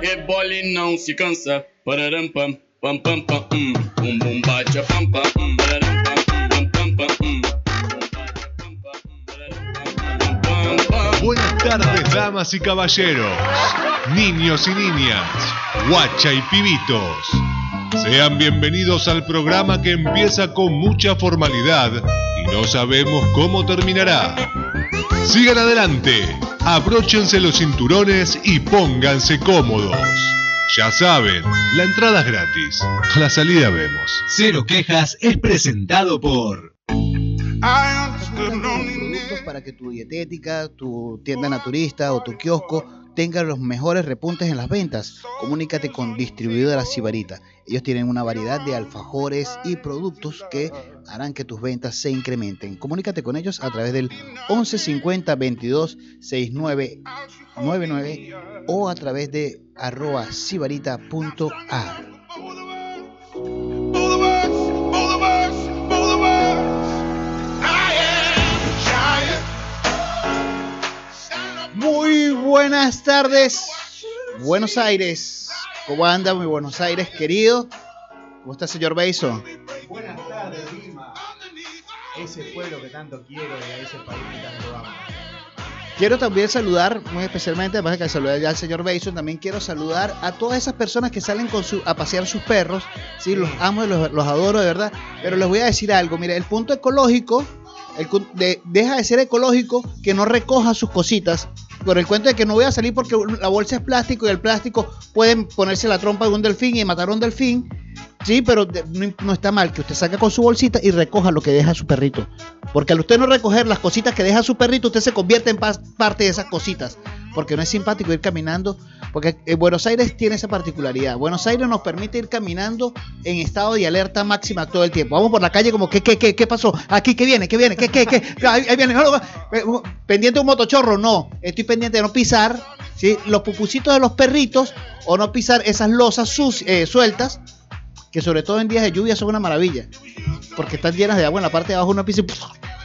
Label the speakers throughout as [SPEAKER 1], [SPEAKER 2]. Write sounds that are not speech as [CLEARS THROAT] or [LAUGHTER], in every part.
[SPEAKER 1] Rebole não se cansa. Pam, pam pam a pam.
[SPEAKER 2] Buenas tardes, damas y caballeros, niños y niñas, guacha y pibitos. Sean bienvenidos al programa que empieza con mucha formalidad y no sabemos cómo terminará. Sigan adelante, abróchense los cinturones y pónganse cómodos. Ya saben, la entrada es gratis. A la salida vemos.
[SPEAKER 3] Cero Quejas es presentado por
[SPEAKER 4] productos para que tu dietética, tu tienda naturista o tu kiosco tengan los mejores repuntes en las ventas. Comunícate con Distribuidora Sibarita. Ellos tienen una variedad de alfajores y productos que harán que tus ventas se incrementen. Comunícate con ellos a través del 1150 22 69 99 o a través de arroba sibarita.a. Muy buenas tardes, Buenos Aires. ¿Cómo anda mi Buenos Aires, querido? ¿Cómo está, señor Bason?
[SPEAKER 5] Buenas tardes, Lima. Ese pueblo que tanto quiero y a ese país que tanto amo.
[SPEAKER 4] Quiero también saludar, muy especialmente, además de que saludar ya al señor Bason, también quiero saludar a todas esas personas que salen con su, a pasear sus perros. Sí, los amo y los, los adoro de verdad. Pero les voy a decir algo. Mire, el punto ecológico el de- deja de ser ecológico que no recoja sus cositas. Por el cuento de que no voy a salir porque la bolsa es plástico y el plástico pueden ponerse la trompa de un delfín y matar a un delfín. Sí, pero no, está mal que usted saque con su bolsita y recoja lo que deja su perrito. Porque al usted no recoger las cositas que deja su perrito, usted se convierte en parte de esas cositas. Porque no es simpático ir caminando. Porque eh, Buenos Aires tiene esa particularidad. Buenos Aires nos permite ir caminando en estado de alerta máxima todo el tiempo. Vamos por la calle como, ¿qué, qué, qué, qué pasó? Aquí, ¿qué viene? ¿Qué viene? ¿Qué, qué, qué? Ahí, ahí viene. No, no, eh, pendiente de un motochorro, no. Estoy pendiente de no pisar ¿sí? los pupusitos de los perritos o no pisar esas losas eh, sueltas que sobre todo en días de lluvia son una maravilla. Porque están llenas de agua en la parte de abajo, uno pisa y.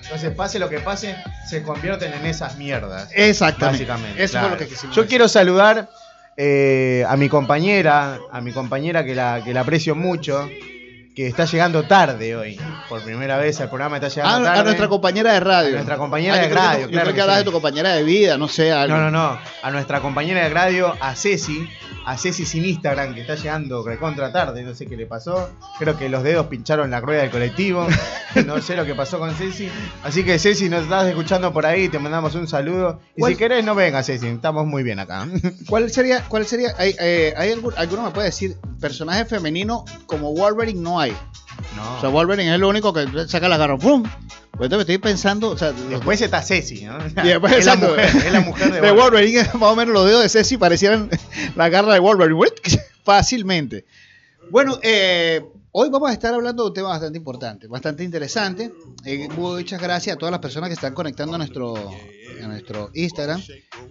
[SPEAKER 5] Entonces, pase lo que pase, se convierten en esas mierdas.
[SPEAKER 4] Exactamente.
[SPEAKER 5] Básicamente.
[SPEAKER 4] Eso
[SPEAKER 5] claro.
[SPEAKER 4] fue lo que quisimos
[SPEAKER 5] Yo
[SPEAKER 4] decir.
[SPEAKER 5] quiero saludar eh, a mi compañera, a mi compañera que la, que la aprecio mucho, que está llegando tarde hoy. Por primera vez el programa está llegando
[SPEAKER 4] Ah,
[SPEAKER 5] tarde.
[SPEAKER 4] a nuestra compañera de radio.
[SPEAKER 5] A nuestra compañera
[SPEAKER 4] Ah,
[SPEAKER 5] de
[SPEAKER 4] que
[SPEAKER 5] radio,
[SPEAKER 4] Yo
[SPEAKER 5] claro
[SPEAKER 4] creo que
[SPEAKER 5] que
[SPEAKER 4] hablas
[SPEAKER 5] sí.
[SPEAKER 4] de tu compañera de vida, no sé. algo.
[SPEAKER 5] No, no, no. A nuestra compañera de radio, a Ceci, a Ceci sin Instagram, que está llegando recontra tarde, no sé qué le pasó. Creo que los dedos pincharon la rueda del colectivo. No sé lo que pasó con Ceci. Así que Ceci, nos estás escuchando por ahí, te mandamos un saludo. Y
[SPEAKER 4] ¿Cuál-
[SPEAKER 5] si querés, no vengas, Ceci, estamos muy bien acá.
[SPEAKER 4] ¿Cuál sería, cuál sería, hay, eh, hay algún, alguno me puede decir, personaje femenino como Wolverine no hay? O sea,
[SPEAKER 5] No.
[SPEAKER 4] Wolverine es lo único que saca las garras, ¡pum! Pues entonces estoy pensando, o sea,
[SPEAKER 5] Después está Ceci, ¿no? [LAUGHS]
[SPEAKER 4] y después,
[SPEAKER 5] es, la mujer, es la mujer de. Wolverine, [LAUGHS]
[SPEAKER 4] más o menos los dedos de Ceci parecieran [LAUGHS] la garra de Wolverine, fácilmente. Bueno, eh, hoy vamos a estar hablando de un tema bastante importante, bastante interesante. Eh, muchas gracias a todas las personas que están conectando a nuestro, a nuestro Instagram.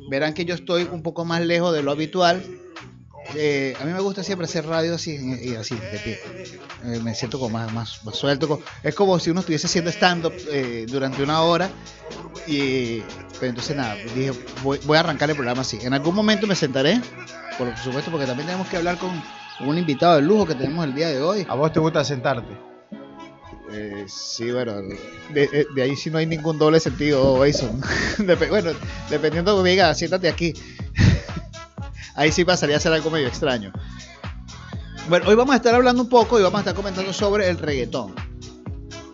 [SPEAKER 4] Verán que yo estoy un poco más lejos de lo habitual. Eh, a mí me gusta siempre hacer radio así, y así, de pie. Eh, me siento como más, más, más suelto. Es como si uno estuviese haciendo stand-up eh, durante una hora. Y, pero entonces nada, dije, voy, voy a arrancar el programa así. En algún momento me sentaré, por supuesto, porque también tenemos que hablar con, un invitado de lujo que tenemos el día de hoy.
[SPEAKER 5] A vos te gusta sentarte.
[SPEAKER 4] Eh, sí, bueno, de, ahí sí no hay ningún doble sentido, Jason. [LAUGHS] Dep- bueno, dependiendo de que me diga, siéntate aquí. Ahí sí pasaría a ser algo medio extraño. Bueno, hoy vamos a estar hablando un poco y vamos a estar comentando sobre el reggaetón.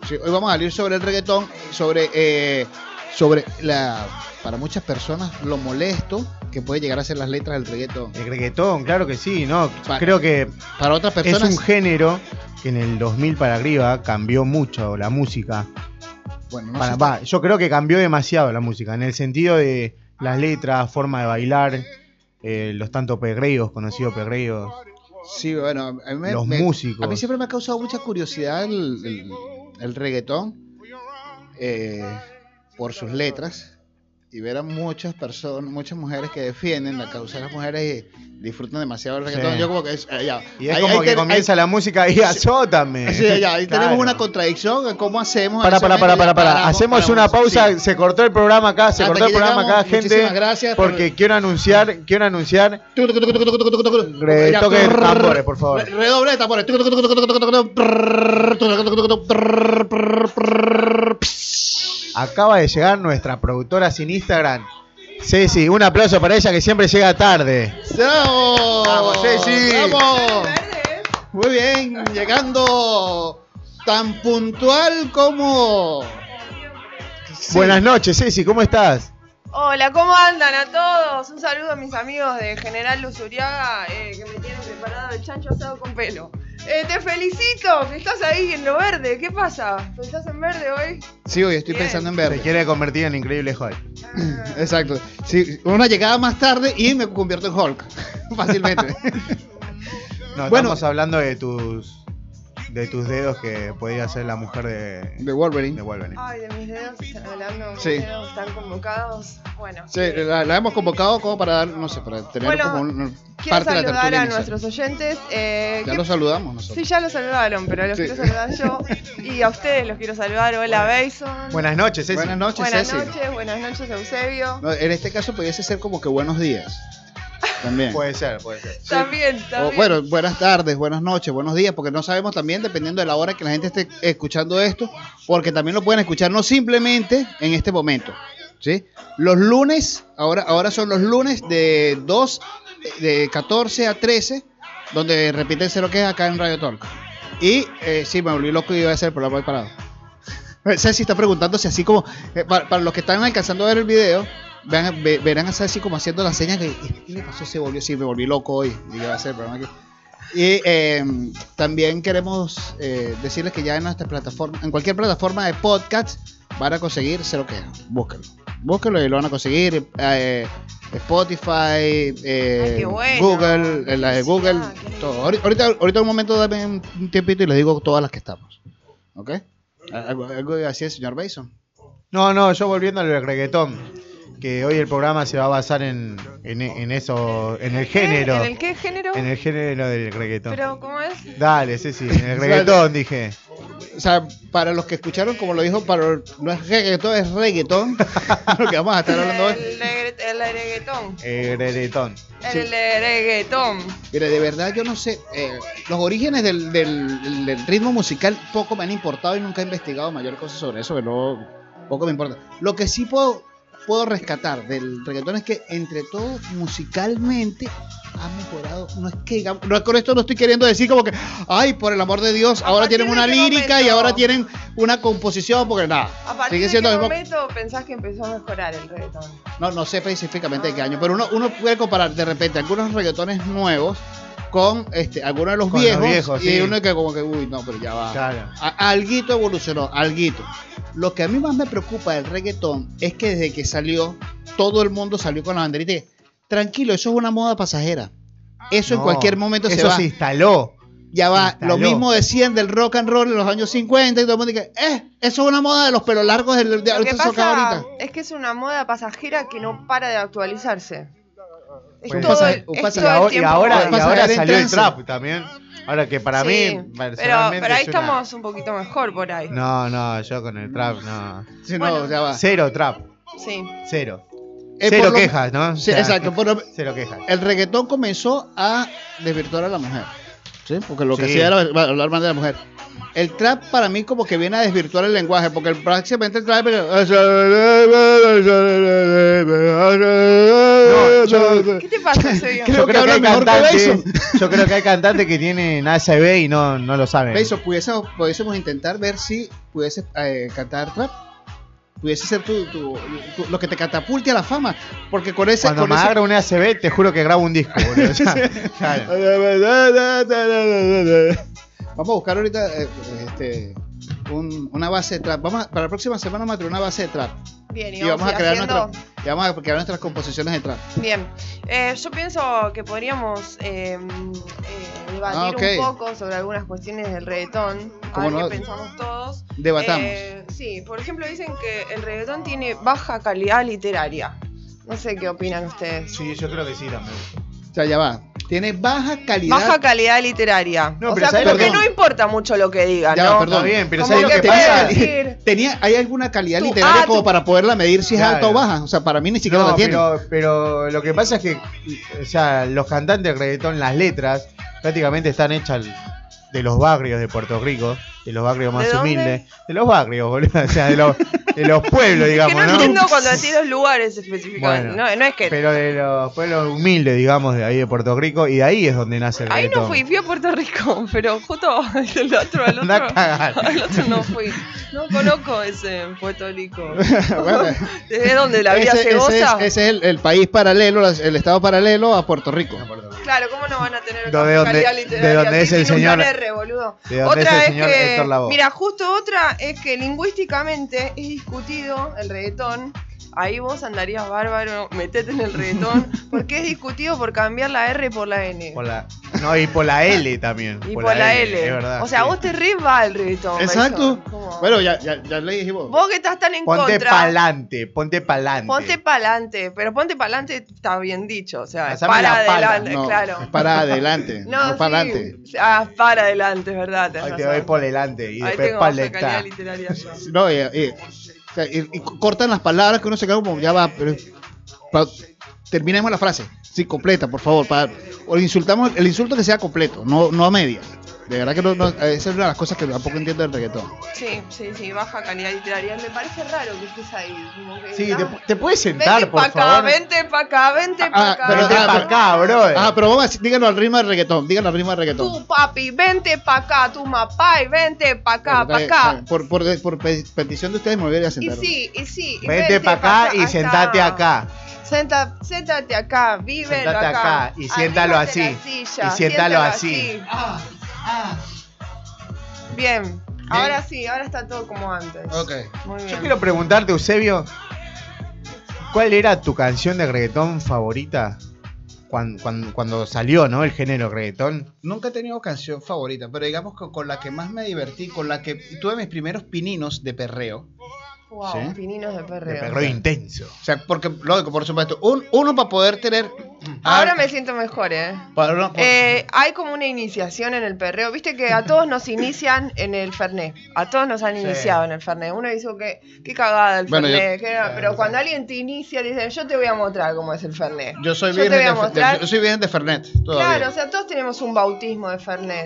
[SPEAKER 4] Sí, hoy vamos a hablar sobre el reggaetón, sobre, eh, sobre la, para muchas personas, lo molesto que puede llegar a ser las letras del reggaetón.
[SPEAKER 5] El reggaetón, claro que sí, ¿no? Creo que
[SPEAKER 4] Para otras
[SPEAKER 5] es
[SPEAKER 4] personas,
[SPEAKER 5] un género que en el 2000 para arriba cambió mucho la música.
[SPEAKER 4] bueno, no
[SPEAKER 5] Para-
[SPEAKER 4] sé-
[SPEAKER 5] va, yo creo que cambió demasiado la música, en el sentido de las letras, forma de bailar, eh, los tanto perreos, conocidos perreos,
[SPEAKER 4] Sí, bueno, a mí me-
[SPEAKER 5] los
[SPEAKER 4] me-
[SPEAKER 5] músicos.
[SPEAKER 4] A mí siempre me ha causado mucha curiosidad el, el- el reggaetón eh, por sus letras. Y ver a muchas personas, muchas mujeres que defienden la causa de las mujeres y disfrutan demasiado el reggaetón.
[SPEAKER 5] Sí.
[SPEAKER 4] Yo como que es, eh, ya.
[SPEAKER 5] Y es
[SPEAKER 4] Ahí-
[SPEAKER 5] como
[SPEAKER 4] ahí
[SPEAKER 5] que
[SPEAKER 4] ten-
[SPEAKER 5] comienza la música y azótame.
[SPEAKER 4] sí, ya, ahí
[SPEAKER 5] Claro.
[SPEAKER 4] tenemos una contradicción en cómo hacemos.
[SPEAKER 5] Para, para, para, para, para. Hacemos una pausa.
[SPEAKER 4] sí.
[SPEAKER 5] Se cortó el programa acá, se
[SPEAKER 4] Hasta
[SPEAKER 5] cortó el programa
[SPEAKER 4] llegamos.
[SPEAKER 5] acá, gente.
[SPEAKER 4] Muchísimas gracias por-
[SPEAKER 5] Porque quiero anunciar, quiero anunciar.
[SPEAKER 4] Re-
[SPEAKER 5] toque de tambores, por favor.
[SPEAKER 4] Re- Redoble de tambores.
[SPEAKER 5] Acaba de llegar nuestra productora sin Instagram. Ceci, un aplauso para ella que siempre llega tarde.
[SPEAKER 4] ¡Vamos!
[SPEAKER 5] Vamos, Ceci.
[SPEAKER 4] ¡Vamos! Muy bien, llegando tan puntual como. Sí.
[SPEAKER 5] Buenas noches, Ceci, ¿cómo estás?
[SPEAKER 6] Hola, ¿cómo andan a todos? Un saludo a mis amigos de General Luzuriaga eh, que me tienen preparado el chancho asado con pelo. Eh, te felicito, que estás ahí en lo verde. ¿Qué pasa? ¿Pensás en verde hoy?
[SPEAKER 4] Sí, hoy estoy
[SPEAKER 6] Bien.
[SPEAKER 4] pensando en
[SPEAKER 5] Se
[SPEAKER 4] verde.
[SPEAKER 5] quiere convertir en increíble Hulk. [CLEARS THROAT]
[SPEAKER 4] Exacto. Sí, una llegada más tarde y me convierto en Hulk. [LAUGHS] Fácilmente. [LAUGHS]
[SPEAKER 5] No,
[SPEAKER 4] Bueno.
[SPEAKER 5] estamos hablando de tus de tus dedos que podría ser la mujer de,
[SPEAKER 4] De Wolverine.
[SPEAKER 5] de Wolverine.
[SPEAKER 6] Ay, de mis dedos están hablando. Mis
[SPEAKER 4] Sí.
[SPEAKER 6] dedos están convocados. Bueno.
[SPEAKER 4] Sí, la, la hemos convocado como para dar, no sé, para tener
[SPEAKER 6] Bueno,
[SPEAKER 4] como un,
[SPEAKER 6] quiero
[SPEAKER 4] parte de la
[SPEAKER 6] saludar
[SPEAKER 4] tertulia
[SPEAKER 6] a
[SPEAKER 4] inicial.
[SPEAKER 6] nuestros oyentes. eh,
[SPEAKER 4] Ya
[SPEAKER 6] ¿qué-
[SPEAKER 4] los saludamos nosotros.
[SPEAKER 6] Sí, ya los saludaron, pero los
[SPEAKER 4] Sí.
[SPEAKER 6] quiero saludar yo. Y a ustedes los quiero saludar. Hola, Bason.
[SPEAKER 5] Buenas noches, Ceci.
[SPEAKER 4] Buenas noches,
[SPEAKER 6] Buenas
[SPEAKER 4] Ceci.
[SPEAKER 6] noches, buenas noches, Eusebio.
[SPEAKER 4] No, en este caso pudiese ser como que buenos días. También.
[SPEAKER 5] Puede ser, puede ser.
[SPEAKER 6] También,
[SPEAKER 4] O, bueno, buenas tardes, buenas noches, buenos días, porque no sabemos también, dependiendo de la hora que la gente esté escuchando esto, porque también lo pueden escuchar no simplemente en este momento. ¿sí? Los lunes, ahora, ahora son los lunes de 2, de 14 a 13, donde repiten cero que es acá en Radio Talk. Y eh, sí, me volví loco y iba a hacer el programa hoy parado. [LAUGHS] Ceci está preguntándose así como, eh, para, para los que están alcanzando a ver el video, vean, ve- verán a Ceci como haciendo las señas que, ¿qué le pasó? Se volvió, sí, me volví loco hoy y iba a hacer el programa aquí. Y eh, también queremos eh, decirles que ya en nuestra plataforma, en cualquier plataforma de podcast, van a conseguir Cero Queja. Búsquenlo. Búsquenlo y lo van a conseguir. eh, Spotify, eh,
[SPEAKER 6] Ay, bueno.
[SPEAKER 4] Google, eh, la de Google, todo. Ahorita, ahorita, un momento, dame un, un tiempito y les digo todas las que estamos. ¿Ok? Algo, algo así el señor Bason.
[SPEAKER 5] No, no, yo volviendo al reggaetón. Que hoy el programa se va a basar en, en, en eso, en el género.
[SPEAKER 6] ¿En el qué género?
[SPEAKER 5] En el género del reggaetón.
[SPEAKER 6] Pero, ¿cómo es?
[SPEAKER 5] Dale, Ceci, en el reggaetón dije.
[SPEAKER 4] O sea, para los que escucharon, como lo dijo, para no es reggaetón, es reggaetón. [LAUGHS] lo que vamos a estar hablando hoy.
[SPEAKER 6] El, regre- el reggaetón.
[SPEAKER 5] El reggaetón.
[SPEAKER 6] El reggaetón.
[SPEAKER 4] Mira, de verdad yo no sé, eh, los orígenes del, del- del ritmo musical poco me han importado y nunca he investigado mayor cosa sobre eso, pero poco me importa. Lo que sí puedo, puedo rescatar del reggaetón es que entre todo musicalmente ha mejorado. No es que digamos- no, con esto no estoy queriendo decir como que, ay, por el amor de Dios,
[SPEAKER 6] ¿A
[SPEAKER 4] ahora tienen una
[SPEAKER 6] qué
[SPEAKER 4] lírica y ahora tienen una composición, porque nada,
[SPEAKER 6] ¿A partir
[SPEAKER 4] sigue
[SPEAKER 6] de qué
[SPEAKER 4] mismo.
[SPEAKER 6] momento pensás que empezó a mejorar el reggaetón?
[SPEAKER 4] No, no sé específicamente de qué año, pero uno, uno puede comparar de repente algunos reggaetones nuevos con este, algunos de los
[SPEAKER 5] Con los
[SPEAKER 4] viejos, y
[SPEAKER 5] sí.
[SPEAKER 4] uno que como que, uy, no, pero ya va.
[SPEAKER 5] Claro.
[SPEAKER 4] A- alguito evolucionó, alguito. Lo que a mí más me preocupa del reggaetón es que desde que salió, todo el mundo salió con la banderita. y, Tranquilo, eso es una moda pasajera. Eso en cualquier momento se
[SPEAKER 5] Eso
[SPEAKER 4] va.
[SPEAKER 5] se instaló.
[SPEAKER 4] Ya va.
[SPEAKER 5] instaló.
[SPEAKER 4] Lo mismo decían del rock and roll en los años 50 y todo el mundo dice, eh, eso es una moda de los pelos largos del, de
[SPEAKER 6] Lo que pasa
[SPEAKER 4] ahorita.
[SPEAKER 6] es que es una moda pasajera que no para de actualizarse. Es
[SPEAKER 5] Pues,
[SPEAKER 6] todo,
[SPEAKER 4] pasa-
[SPEAKER 6] es
[SPEAKER 4] pasa-
[SPEAKER 5] Y
[SPEAKER 6] todo el
[SPEAKER 5] ahora, y
[SPEAKER 6] tiempo
[SPEAKER 5] ahora, y ahora salió el trap también. Ahora que para
[SPEAKER 6] Sí,
[SPEAKER 5] mí,
[SPEAKER 6] pero,
[SPEAKER 5] personalmente.
[SPEAKER 6] pero ahí
[SPEAKER 5] una-
[SPEAKER 6] estamos un poquito mejor por ahí.
[SPEAKER 5] No, no, yo con el trap, no.
[SPEAKER 4] Sí, no,
[SPEAKER 6] Bueno.
[SPEAKER 4] ya va.
[SPEAKER 5] Cero trap.
[SPEAKER 6] Sí.
[SPEAKER 5] Cero.
[SPEAKER 4] Eh,
[SPEAKER 5] Cero
[SPEAKER 4] lo-
[SPEAKER 5] quejas, ¿no? O
[SPEAKER 4] Sí,
[SPEAKER 5] sea,
[SPEAKER 4] exacto. por lo-
[SPEAKER 5] Cero quejas.
[SPEAKER 4] el reggaetón comenzó a desvirtuar a la mujer. ¿Sí? Porque lo que hacía era hablar mal de la mujer. El trap para mí como que viene a desvirtuar el lenguaje, porque el- prácticamente el trap...
[SPEAKER 5] No, yo-
[SPEAKER 6] ¿Qué te pasa, Eusebio?
[SPEAKER 4] Creo
[SPEAKER 5] Yo
[SPEAKER 4] que
[SPEAKER 5] creo que
[SPEAKER 4] habla
[SPEAKER 5] hay
[SPEAKER 4] que
[SPEAKER 5] cantantes. Yo creo que hay cantantes que tienen ASB y no, no lo saben.
[SPEAKER 4] Beso, pudiésemos, pudiésemos intentar ver si pudiese eh, cantar trap. Pudiese ser tu, tu- tu- lo que te catapulte a la fama. Porque con ese...
[SPEAKER 5] Cuando
[SPEAKER 4] con
[SPEAKER 5] me
[SPEAKER 4] ese-
[SPEAKER 5] agarra un ASB, te juro que grabo un disco, boludo. O sea, claro.
[SPEAKER 4] Vamos a buscar ahorita eh, este, un- una base de trap. Vamos a- para la próxima semana vamos a tener una base de trap.
[SPEAKER 6] Bien, y
[SPEAKER 4] Y vamos a crear,
[SPEAKER 6] haciendo-
[SPEAKER 4] nuestra, y vamos a crear nuestras composiciones de trap.
[SPEAKER 6] Bien, Eh, yo pienso que podríamos eh, eh, debatir
[SPEAKER 4] Ah,
[SPEAKER 6] un poco sobre algunas cuestiones del reggaetón. A
[SPEAKER 4] ¿Cómo
[SPEAKER 6] ver
[SPEAKER 4] no?
[SPEAKER 6] qué pensamos todos.
[SPEAKER 4] Debatamos.
[SPEAKER 6] Eh, sí, por ejemplo, dicen que el reggaetón tiene baja calidad literaria. No sé qué opinan ustedes.
[SPEAKER 5] Sí, yo creo que sí también.
[SPEAKER 4] O sea, ya va. Tiene baja calidad.
[SPEAKER 6] Baja calidad literaria.
[SPEAKER 5] No,
[SPEAKER 6] o
[SPEAKER 5] pero
[SPEAKER 6] sea,
[SPEAKER 5] ¿sabes
[SPEAKER 6] como que no importa mucho lo que digan,
[SPEAKER 4] Ya,
[SPEAKER 6] ¿no?
[SPEAKER 4] perdón.
[SPEAKER 5] Bien, pero ¿sabes lo
[SPEAKER 6] que
[SPEAKER 5] que
[SPEAKER 6] puede
[SPEAKER 5] pasa?
[SPEAKER 6] decir-
[SPEAKER 4] Tenía, ¿Hay alguna calidad
[SPEAKER 6] Tú-
[SPEAKER 4] literaria
[SPEAKER 6] ah,
[SPEAKER 4] como
[SPEAKER 6] tú-
[SPEAKER 4] para poderla medir si es
[SPEAKER 5] Claro.
[SPEAKER 4] alta o baja? O sea, para mí ni siquiera
[SPEAKER 5] No,
[SPEAKER 4] la tiene.
[SPEAKER 5] pero, pero lo que pasa es que, o sea, los cantantes de reggaetón, las letras, prácticamente están hechas de los barrios de Puerto Rico, de los barrios más humildes, de los barrios, boludo, [LAUGHS] o sea, de los, de los pueblos,
[SPEAKER 6] que
[SPEAKER 5] digamos,
[SPEAKER 6] no,
[SPEAKER 5] ¿no?
[SPEAKER 6] entiendo cuando decís los lugares específicamente.
[SPEAKER 5] Bueno,
[SPEAKER 6] no, no es que.
[SPEAKER 5] Pero de los pueblos humildes, digamos, de ahí de Puerto Rico, y de ahí es donde nace el
[SPEAKER 6] Ahí
[SPEAKER 5] reggaetón.
[SPEAKER 6] no fui, fui a Puerto Rico, [LAUGHS] pero justo el otro,
[SPEAKER 5] a
[SPEAKER 6] otro, al otro no fui. No conozco ese Puerto Rico. [LAUGHS]
[SPEAKER 4] Bueno,
[SPEAKER 6] ¿Desde dónde? ¿La vía
[SPEAKER 4] ese, ese
[SPEAKER 6] cegosa?
[SPEAKER 4] es, ese es el, el país paralelo, el estado paralelo a Puerto Rico.
[SPEAKER 6] Claro, ¿cómo no van a tener
[SPEAKER 5] De donde-
[SPEAKER 6] calidad
[SPEAKER 5] de
[SPEAKER 6] literaria?
[SPEAKER 5] donde es el señor-
[SPEAKER 6] R, boludo.
[SPEAKER 5] de donde
[SPEAKER 6] otra
[SPEAKER 5] es el
[SPEAKER 6] es
[SPEAKER 5] señor
[SPEAKER 6] que,
[SPEAKER 5] Héctor Lavoe.
[SPEAKER 6] mira, justo otra es que lingüísticamente es discutido el reggaetón. Ahí vos andarías bárbaro, metete en el reggaetón, [LAUGHS] porque es discutido por cambiar la R por la N.
[SPEAKER 5] Por la, no, y por la L también.
[SPEAKER 6] y por, la L.
[SPEAKER 5] Es verdad.
[SPEAKER 6] o sea,
[SPEAKER 5] sí.
[SPEAKER 6] vos te re va el reggaetón.
[SPEAKER 4] Exacto. Bueno, ya, ya, ya le dijimos.
[SPEAKER 6] Vos que estás tan en
[SPEAKER 5] Ponte
[SPEAKER 6] contra.
[SPEAKER 5] pa'lante, ponte pa'lante.
[SPEAKER 6] Ponte pa'lante, pero ponte pa'lante está bien dicho, o sea, para adelante,
[SPEAKER 4] No,
[SPEAKER 6] claro.
[SPEAKER 4] para adelante, [LAUGHS] no,
[SPEAKER 6] sí,
[SPEAKER 4] para adelante.
[SPEAKER 6] Ah, para adelante, es verdad.
[SPEAKER 5] Ahí te doy por delante y
[SPEAKER 6] Ahí
[SPEAKER 5] después para. [LAUGHS]
[SPEAKER 4] No, o sea, y- y cortan las palabras que uno se queda como, ya va, pero terminemos la frase, sí, completa, por favor, para, o le insultamos, el insulto que sea completo, no, no a media. De verdad que no, no- esa es una de las cosas que tampoco entiendo del reggaetón.
[SPEAKER 6] Sí, sí, sí, baja calidad literaria. Me parece raro que estés ahí. Como que
[SPEAKER 5] Sí, te, te puedes sentar,
[SPEAKER 6] Vente
[SPEAKER 5] por
[SPEAKER 6] pa' acá,
[SPEAKER 5] favor.
[SPEAKER 6] vente pa' acá, vente pa'
[SPEAKER 4] Ah,
[SPEAKER 6] acá.
[SPEAKER 4] pero-
[SPEAKER 5] Vente
[SPEAKER 4] ah,
[SPEAKER 5] para acá, brother.
[SPEAKER 4] Ah, pero vamos a decir, díganlo al ritmo del reggaetón, díganlo al ritmo del reggaetón.
[SPEAKER 6] Tú, papi, vente pa' acá, tu mapay, vente pa' acá,
[SPEAKER 4] Está
[SPEAKER 6] pa'
[SPEAKER 4] bien,
[SPEAKER 6] acá.
[SPEAKER 4] Por, por, por pe- petición de ustedes me volvería a
[SPEAKER 6] Y
[SPEAKER 4] sentar.
[SPEAKER 6] sí, y sí. y
[SPEAKER 5] Vente para
[SPEAKER 6] pa'
[SPEAKER 5] acá y sentate acá.
[SPEAKER 6] Senta, séntate acá, vívelo
[SPEAKER 5] Sentate
[SPEAKER 6] acá.
[SPEAKER 5] acá y siéntalo así.
[SPEAKER 6] silla,
[SPEAKER 5] Y siéntalo así.
[SPEAKER 6] Bien, ahora sí, ahora está todo como antes.
[SPEAKER 4] Ok.
[SPEAKER 6] Muy bien.
[SPEAKER 5] Yo quiero preguntarte, Eusebio, ¿cuál era tu canción de reggaetón favorita cuando, cuando, cuando salió, ¿no? El género reggaetón.
[SPEAKER 4] Nunca he tenido canción favorita, pero digamos que con la que más me divertí, con la que tuve mis primeros pininos de perreo.
[SPEAKER 6] Wow,
[SPEAKER 4] ¿Sí?
[SPEAKER 6] pininos de
[SPEAKER 5] De
[SPEAKER 6] perreo.
[SPEAKER 5] perreo intenso.
[SPEAKER 4] O sea, porque, lógico, por supuesto, un- uno para poder tener...
[SPEAKER 6] Ahora
[SPEAKER 4] ah,
[SPEAKER 6] me siento mejor, ¿eh?
[SPEAKER 4] para-
[SPEAKER 6] Eh, hay como una iniciación en el perreo. Viste que a [LAUGHS] todos nos inician en el Fernet. A todos nos han
[SPEAKER 5] Sí.
[SPEAKER 6] iniciado en el Fernet. Uno dice que qué cagada el
[SPEAKER 4] Bueno,
[SPEAKER 6] Fernet. qué- pero cuando alguien te inicia, dice, yo te voy a mostrar cómo es el Fernet.
[SPEAKER 4] yo soy
[SPEAKER 6] yo te
[SPEAKER 4] virgen
[SPEAKER 6] voy a
[SPEAKER 4] de, de-
[SPEAKER 6] mostrar.
[SPEAKER 4] yo soy virgen de Fernet todavía.
[SPEAKER 6] Claro, o sea, todos tenemos un bautismo de Fernet.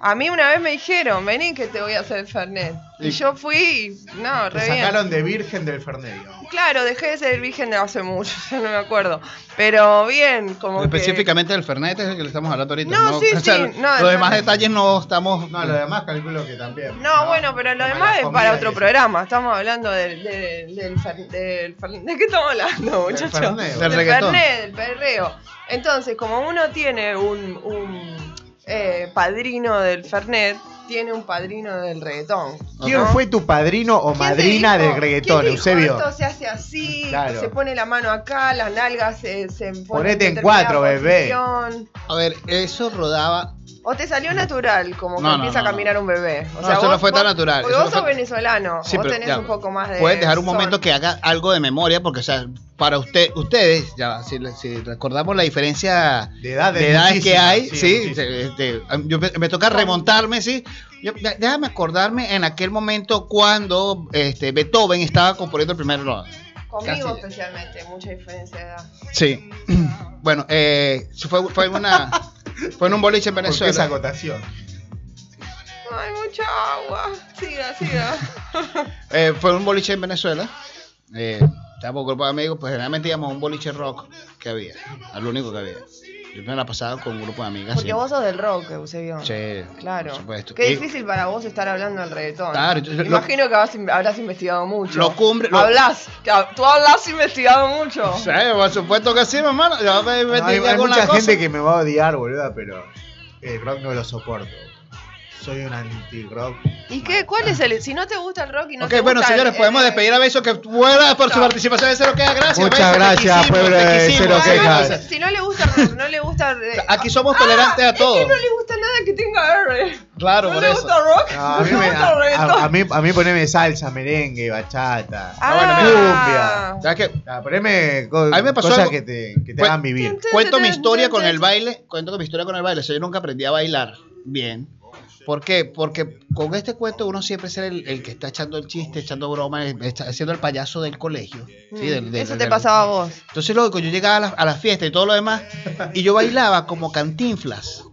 [SPEAKER 6] A mí una vez me dijeron, vení que te voy a hacer el Fernet. Y,
[SPEAKER 4] Y-
[SPEAKER 6] yo fui, y- no,
[SPEAKER 5] Te
[SPEAKER 6] re bien.
[SPEAKER 5] sacaron de virgen del Fernet.
[SPEAKER 6] Claro, dejé de ser virgen de hace mucho, [LAUGHS] ya no me acuerdo. Pero bien, como que...
[SPEAKER 4] Específicamente del Fernet es el que le estamos hablando ahorita.
[SPEAKER 6] No, sí, [LAUGHS]
[SPEAKER 4] O sea,
[SPEAKER 6] sí, no,
[SPEAKER 4] los
[SPEAKER 6] el
[SPEAKER 4] demás
[SPEAKER 6] Fernet.
[SPEAKER 4] detalles no estamos...
[SPEAKER 5] No, lo demás calculo que también.
[SPEAKER 6] No, bueno, pero lo demás es para otro programa. Estamos hablando del, del, del, fer- del fer- ¿De qué estamos hablando, muchachos?
[SPEAKER 5] Fernet.
[SPEAKER 4] Del.
[SPEAKER 6] Fernet, del perreo. Entonces, como uno tiene un, un eh, padrino del Fernet, tiene un padrino del reggaetón.
[SPEAKER 5] ¿Quién
[SPEAKER 6] ¿no?
[SPEAKER 5] fue tu padrino o
[SPEAKER 6] ¿Quién te
[SPEAKER 5] madrina
[SPEAKER 6] dijo?
[SPEAKER 5] del reggaetón,
[SPEAKER 6] ¿Quién te dijo,
[SPEAKER 5] Eusebio?
[SPEAKER 6] Esto se hace así,
[SPEAKER 5] Claro.
[SPEAKER 6] se pone la mano acá, las nalgas se, se ponen
[SPEAKER 5] Ponete en cuatro, bebé.
[SPEAKER 6] posición.
[SPEAKER 4] A ver, eso rodaba...
[SPEAKER 6] O te salió natural, como que
[SPEAKER 4] No,
[SPEAKER 6] empieza
[SPEAKER 4] no,
[SPEAKER 6] a caminar un bebé. O
[SPEAKER 4] No, eso no fue tan natural,
[SPEAKER 6] Porque
[SPEAKER 4] eso
[SPEAKER 6] vos
[SPEAKER 4] no
[SPEAKER 6] sos
[SPEAKER 4] fue-
[SPEAKER 6] venezolano,
[SPEAKER 4] Sí,
[SPEAKER 6] vos
[SPEAKER 4] pero
[SPEAKER 6] tenés
[SPEAKER 4] ya,
[SPEAKER 6] un poco más de.
[SPEAKER 4] Puedes dejar un
[SPEAKER 6] son.
[SPEAKER 4] momento que haga algo de memoria, porque, o sea, para usted, ustedes, ya, si, si recordamos la diferencia
[SPEAKER 5] De edad
[SPEAKER 4] de edades que hay, sí, este, yo me, toca remontarme, sí. Yo- déjame acordarme en aquel momento cuando este, Beethoven estaba componiendo el primer no,
[SPEAKER 6] Conmigo
[SPEAKER 4] casi.
[SPEAKER 6] especialmente, mucha diferencia de edad.
[SPEAKER 4] Sí. [CLEARS THROAT] Bueno, eh, fue, fue, en una, fue en un boliche en
[SPEAKER 5] ¿Por qué esa
[SPEAKER 4] Venezuela.
[SPEAKER 5] acotación?
[SPEAKER 6] Hay mucha agua. Siga, siga. [LAUGHS]
[SPEAKER 4] Eh, fue en un boliche en Venezuela. Eh, estábamos un grupo de amigos, pues generalmente íbamos a un boliche rock que había, al único que había. Yo me la pasaba con un grupo de amigas.
[SPEAKER 6] Porque
[SPEAKER 4] siempre.
[SPEAKER 6] vos sos del rock, Eusebio.
[SPEAKER 4] Sí,
[SPEAKER 6] Claro.
[SPEAKER 4] por supuesto.
[SPEAKER 6] Qué
[SPEAKER 4] Y
[SPEAKER 6] difícil para vos estar hablando del reggaetón.
[SPEAKER 4] Claro, yo- yo-
[SPEAKER 6] Imagino que habrás, habrás investigado mucho.
[SPEAKER 4] Lo cumbre- lo-
[SPEAKER 6] Hablas. Tú hablas investigado mucho.
[SPEAKER 4] Sí, por supuesto que sí, mi hermano. Yo me
[SPEAKER 5] No, hay,
[SPEAKER 4] con
[SPEAKER 5] mucha gente que me va a odiar, boluda, pero el rock no lo soporto. Soy un anti-rock.
[SPEAKER 6] ¿Y qué? ¿Cuál es el? Si no te gusta el rock y no
[SPEAKER 4] ok,
[SPEAKER 6] te
[SPEAKER 4] bueno,
[SPEAKER 6] gusta
[SPEAKER 4] señores,
[SPEAKER 6] el-
[SPEAKER 4] podemos
[SPEAKER 6] el-
[SPEAKER 4] despedir a Beso que buena por su
[SPEAKER 6] No.
[SPEAKER 4] participación en Cero Quejas. Gracias.
[SPEAKER 5] Muchas
[SPEAKER 4] Beso,
[SPEAKER 5] gracias,
[SPEAKER 4] quisimos,
[SPEAKER 5] pueblo de. Cero
[SPEAKER 6] Además,
[SPEAKER 5] Quejas.
[SPEAKER 6] Si no le gusta el rock, no le gusta. eh,
[SPEAKER 4] Aquí somos
[SPEAKER 6] ah,
[SPEAKER 4] tolerantes a
[SPEAKER 6] es
[SPEAKER 4] todo.
[SPEAKER 6] que no le gusta nada que tenga R.
[SPEAKER 4] Claro,
[SPEAKER 6] no
[SPEAKER 4] por
[SPEAKER 6] le
[SPEAKER 4] eso.
[SPEAKER 6] gusta rock.
[SPEAKER 5] No, a, mí
[SPEAKER 6] no
[SPEAKER 5] me,
[SPEAKER 6] le gusta
[SPEAKER 5] a, a- a mí, a mí poneme salsa, merengue, bachata.
[SPEAKER 6] Ah,
[SPEAKER 5] cumbia.
[SPEAKER 4] ¿Sabes qué?
[SPEAKER 5] Ah, poneme
[SPEAKER 4] A mí me pasó
[SPEAKER 5] cosas
[SPEAKER 4] algo-
[SPEAKER 5] que te, que te hagan vivir.
[SPEAKER 4] Cuento mi historia con el baile. Cuento mi historia con el baile. O sea, yo nunca aprendí a bailar bien. ¿Por qué? Porque con este cuento uno siempre es el, el que está echando el chiste, echando broma, está haciendo el payaso del colegio. ¿sí? Del- del-
[SPEAKER 6] Mm, Eso
[SPEAKER 4] del-
[SPEAKER 6] te pasaba a vos.
[SPEAKER 4] Entonces luego yo llegaba a la, a la fiesta y todo lo demás y yo bailaba como cantinflas.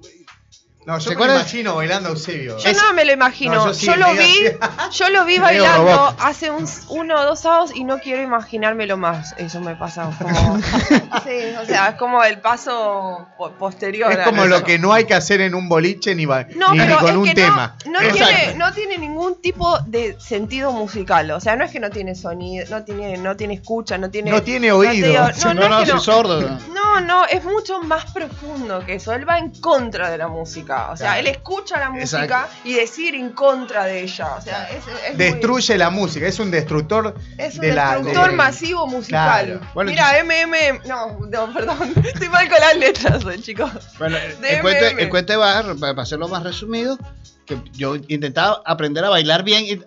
[SPEAKER 5] No, yo
[SPEAKER 4] ¿Se
[SPEAKER 5] me
[SPEAKER 4] acuerdan?
[SPEAKER 5] imagino bailando a Eusebio.
[SPEAKER 6] Yo
[SPEAKER 4] Es-
[SPEAKER 6] no me lo imagino.
[SPEAKER 5] No,
[SPEAKER 6] yo lo
[SPEAKER 5] medio
[SPEAKER 6] vi, yo lo vi [LAUGHS] bailando hace un, uno o dos sábados y no quiero imaginármelo más. Eso me pasa como. [LAUGHS] sí, o sea, es como el paso po- posterior.
[SPEAKER 5] Es
[SPEAKER 6] a
[SPEAKER 5] como lo que no hay que hacer en un boliche ni, ba-
[SPEAKER 6] No,
[SPEAKER 5] ni, ni
[SPEAKER 6] pero
[SPEAKER 5] con
[SPEAKER 6] es
[SPEAKER 5] un
[SPEAKER 6] que
[SPEAKER 5] tema.
[SPEAKER 6] No, tiene, no tiene ningún tipo de sentido musical. O sea, no es que no tiene sonido, no tiene, no tiene escucha, no tiene.
[SPEAKER 5] No tiene oído.
[SPEAKER 6] No, no, no, es que no.
[SPEAKER 4] soy sordo.
[SPEAKER 6] No, no, es mucho más profundo que eso. Él va en contra de la música. O sea,
[SPEAKER 5] Claro.
[SPEAKER 6] él escucha la música
[SPEAKER 4] Exacto.
[SPEAKER 6] y decir en contra de ella. O sea, es, es muy-
[SPEAKER 5] Destruye la música, es un destructor
[SPEAKER 6] es un
[SPEAKER 5] de la-
[SPEAKER 6] destructor
[SPEAKER 5] de-
[SPEAKER 6] masivo musical.
[SPEAKER 5] Claro.
[SPEAKER 4] Bueno,
[SPEAKER 6] Mira, MM. No, no, perdón. [LAUGHS] Estoy mal con las letras, hoy, chicos.
[SPEAKER 4] Bueno,
[SPEAKER 6] De
[SPEAKER 4] el cuento, el cuento de Bar, para hacerlo más resumido, que yo intentaba aprender a bailar bien.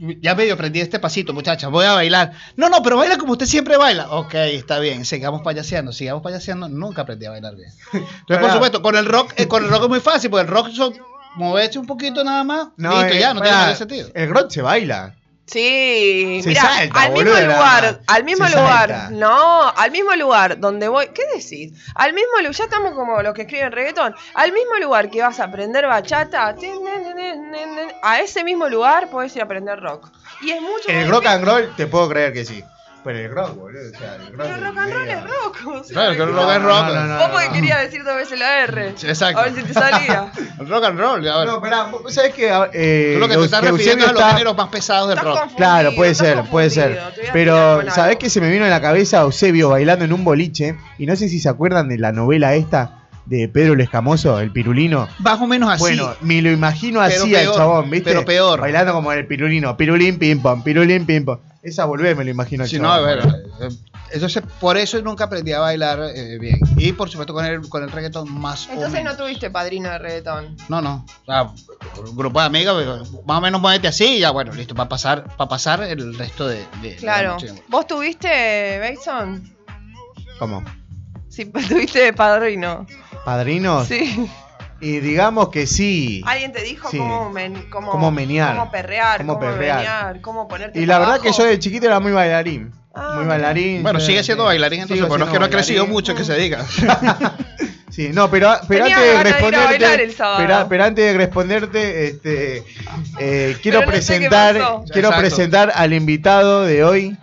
[SPEAKER 4] Ya medio aprendí este pasito, muchachas, voy a bailar. No, no, pero baila como usted siempre baila. Ok, está bien, sigamos payaseando, sigamos payaseando. Nunca aprendí a bailar bien. [LAUGHS] Entonces, por supuesto, con el rock, eh, con el rock es muy fácil, porque el rock son moverse un poquito nada más. listo,
[SPEAKER 5] eh,
[SPEAKER 4] ya, no tiene sentido.
[SPEAKER 5] El rock se baila.
[SPEAKER 6] Sí, mira, al mismo
[SPEAKER 5] boluda,
[SPEAKER 6] lugar, al mismo lugar,
[SPEAKER 5] salta.
[SPEAKER 6] no, al mismo lugar donde voy, ¿qué decís? Al mismo lugar, ya estamos como los que escriben reggaetón, al mismo lugar que vas a aprender bachata, a ese mismo lugar podés ir a aprender rock. Y es mucho
[SPEAKER 5] El rock and roll te puedo creer que sí. Pero el rock, boludo. O sea, el rock
[SPEAKER 6] pero rock and roll es rock. O sea,
[SPEAKER 4] Claro, que el
[SPEAKER 6] que-
[SPEAKER 4] rock es rock.
[SPEAKER 5] No, no, no,
[SPEAKER 6] Vos
[SPEAKER 5] no,
[SPEAKER 6] porque
[SPEAKER 5] no.
[SPEAKER 6] querías decir dos veces la R.
[SPEAKER 4] Exacto.
[SPEAKER 6] A ver si te salía. [LAUGHS]
[SPEAKER 4] El rock and roll, ya,
[SPEAKER 5] No, pará, vos sabés que. eh,
[SPEAKER 4] Tú lo que te
[SPEAKER 5] los-
[SPEAKER 4] estás
[SPEAKER 5] que
[SPEAKER 4] refiriendo es a los
[SPEAKER 5] está-
[SPEAKER 4] géneros más pesados del
[SPEAKER 6] Estás
[SPEAKER 4] rock.
[SPEAKER 5] Claro, puede ser, puede ser.
[SPEAKER 6] a
[SPEAKER 5] Pero, ¿sabés qué se me vino a la cabeza Eusebio bailando en un boliche? Y no sé si se acuerdan de la novela esta de Pedro el Escamoso, el pirulino.
[SPEAKER 4] Más o menos así.
[SPEAKER 5] Bueno, me lo imagino así al
[SPEAKER 4] peor,
[SPEAKER 5] chabón, ¿viste?
[SPEAKER 4] pero peor.
[SPEAKER 5] Bailando como el pirulino. Pirulín, pim pirulín, pim. Esa volvé, me lo imagino
[SPEAKER 4] Sí,
[SPEAKER 5] chabón.
[SPEAKER 4] no, bueno, eh, entonces por eso nunca aprendí a bailar eh, bien. Y por supuesto con el, con el reggaetón más o
[SPEAKER 6] Entonces no
[SPEAKER 4] menos.
[SPEAKER 6] tuviste padrino de reggaetón.
[SPEAKER 4] No, no. O sea, un grupo de amigos, más o menos muévete así y ya bueno, listo, para pasar, para pasar el resto de, de- de la
[SPEAKER 6] Claro.
[SPEAKER 4] noche.
[SPEAKER 6] ¿Vos tuviste, Bason?
[SPEAKER 5] ¿Cómo?
[SPEAKER 6] Sí, [LAUGHS] tuviste padrino.
[SPEAKER 5] ¿Padrinos?
[SPEAKER 6] Sí.
[SPEAKER 5] Y digamos que sí.
[SPEAKER 6] ¿Alguien te dijo
[SPEAKER 5] Sí.
[SPEAKER 6] cómo, men- cómo,
[SPEAKER 5] Cómo menear.
[SPEAKER 6] cómo perrear,
[SPEAKER 5] Cómo
[SPEAKER 6] cómo,
[SPEAKER 5] perrear.
[SPEAKER 6] menear, cómo ponerte
[SPEAKER 5] Y la verdad que yo de chiquito era muy bailarín.
[SPEAKER 6] Ah,
[SPEAKER 5] muy bailarín.
[SPEAKER 4] Bueno,
[SPEAKER 5] sí,
[SPEAKER 4] sigue siendo
[SPEAKER 5] sí.
[SPEAKER 4] bailarín entonces, porque no es que no ha crecido mucho que se diga. [LAUGHS]
[SPEAKER 5] Sí, no, pero, pero antes de responderte, pero, pero antes de responderte, este, eh, quiero
[SPEAKER 6] no
[SPEAKER 5] presentar, quiero
[SPEAKER 4] Exacto.
[SPEAKER 5] presentar al invitado de hoy,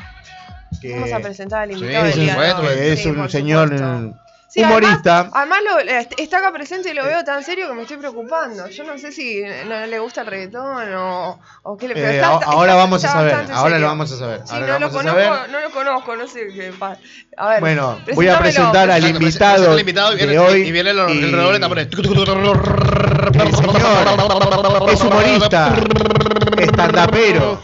[SPEAKER 5] que
[SPEAKER 6] Vamos a presentar al
[SPEAKER 4] Sí,
[SPEAKER 6] invitado de
[SPEAKER 5] que es
[SPEAKER 6] Sí,
[SPEAKER 5] un señor
[SPEAKER 6] supuesto. Sí,
[SPEAKER 5] humorista.
[SPEAKER 6] Además, además lo- est- está acá presente y lo veo tan serio que me estoy preocupando. Yo no sé si no le gusta el reggaetón o, o qué le pero
[SPEAKER 5] Eh,
[SPEAKER 6] está-
[SPEAKER 5] ahora
[SPEAKER 6] está-
[SPEAKER 5] vamos a saber, ahora lo vamos a saber,
[SPEAKER 6] Sí,
[SPEAKER 5] ahora
[SPEAKER 6] no,
[SPEAKER 5] lo
[SPEAKER 6] lo
[SPEAKER 5] vamos a
[SPEAKER 6] conozco,
[SPEAKER 5] saber.
[SPEAKER 6] no lo conozco, no sé qué pasa. A ver,
[SPEAKER 5] Bueno, voy a presentar al invitado
[SPEAKER 4] presenta al invitado y viene,
[SPEAKER 5] de hoy
[SPEAKER 4] y viene el, el
[SPEAKER 5] y-
[SPEAKER 4] redoble de tambores.
[SPEAKER 5] El señor es humorista, estandapero,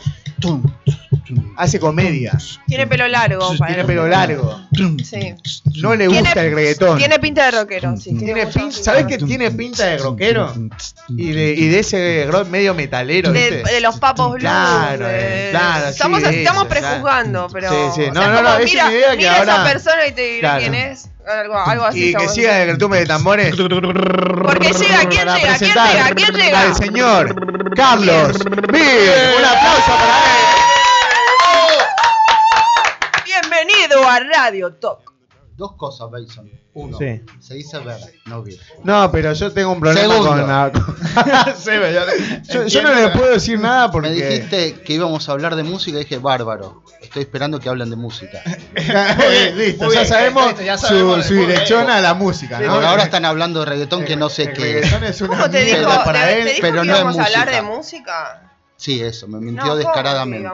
[SPEAKER 5] hace comedia,
[SPEAKER 6] Tiene pelo largo.
[SPEAKER 5] tiene
[SPEAKER 6] el-
[SPEAKER 5] pelo largo,
[SPEAKER 6] Sí.
[SPEAKER 5] no le
[SPEAKER 6] Tiene-
[SPEAKER 5] gusta el reggaetón.
[SPEAKER 6] Tiene pinta de rockero, sí.
[SPEAKER 5] Tiene pin-. ¿Sabés que tiene pinta de rockero? Y de, y de ese medio metalero,
[SPEAKER 6] de,
[SPEAKER 5] ¿viste?
[SPEAKER 6] de los papos blues.
[SPEAKER 5] Claro,
[SPEAKER 6] de-
[SPEAKER 5] claro,
[SPEAKER 6] estamos,
[SPEAKER 5] sí,
[SPEAKER 6] estamos prejuzgando, pero.
[SPEAKER 5] Sí, sí.
[SPEAKER 6] o
[SPEAKER 5] No,
[SPEAKER 6] sea,
[SPEAKER 5] no, no, es
[SPEAKER 6] mira,
[SPEAKER 5] idea que
[SPEAKER 6] mira a esa
[SPEAKER 5] ahora-
[SPEAKER 6] persona y te diré
[SPEAKER 5] Claro.
[SPEAKER 6] quién es. Algo, algo así.
[SPEAKER 5] Y que siga el retumbe de tambores.
[SPEAKER 6] Porque llega, ¿quién llega? ¿Quién llega? ¿Quién llega?
[SPEAKER 5] Al señor Carlos Vives. Un aplauso para él.
[SPEAKER 6] Radio Talk.
[SPEAKER 7] Dos cosas, Bason. Uno,
[SPEAKER 5] Sí.
[SPEAKER 7] se dice ver, no ver.
[SPEAKER 5] No, pero yo tengo un problema
[SPEAKER 7] Segundo.
[SPEAKER 5] con la. [LAUGHS] Sí, yo, yo no le puedo decir nada porque.
[SPEAKER 7] Me dijiste que íbamos a hablar de música y dije, bárbaro. Estoy esperando que hablen de música. [LAUGHS]
[SPEAKER 5] Eh, Listo,
[SPEAKER 4] Muy
[SPEAKER 5] ya
[SPEAKER 4] bien,
[SPEAKER 5] sabemos
[SPEAKER 4] listo, ya
[SPEAKER 5] su,
[SPEAKER 4] sabemos,
[SPEAKER 5] su dirección a la música, ¿no?
[SPEAKER 7] ahora están hablando de reggaetón que no sé
[SPEAKER 5] El
[SPEAKER 7] qué es.
[SPEAKER 5] reggaetón es una
[SPEAKER 6] ¿Cómo te dijo?
[SPEAKER 5] mierda para
[SPEAKER 6] ¿Te,
[SPEAKER 5] él.
[SPEAKER 6] te dijo
[SPEAKER 7] pero
[SPEAKER 6] que
[SPEAKER 7] no es
[SPEAKER 6] íbamos a hablar de
[SPEAKER 7] música. Sí, eso, me mintió
[SPEAKER 6] No, ¿cómo que
[SPEAKER 7] descaradamente.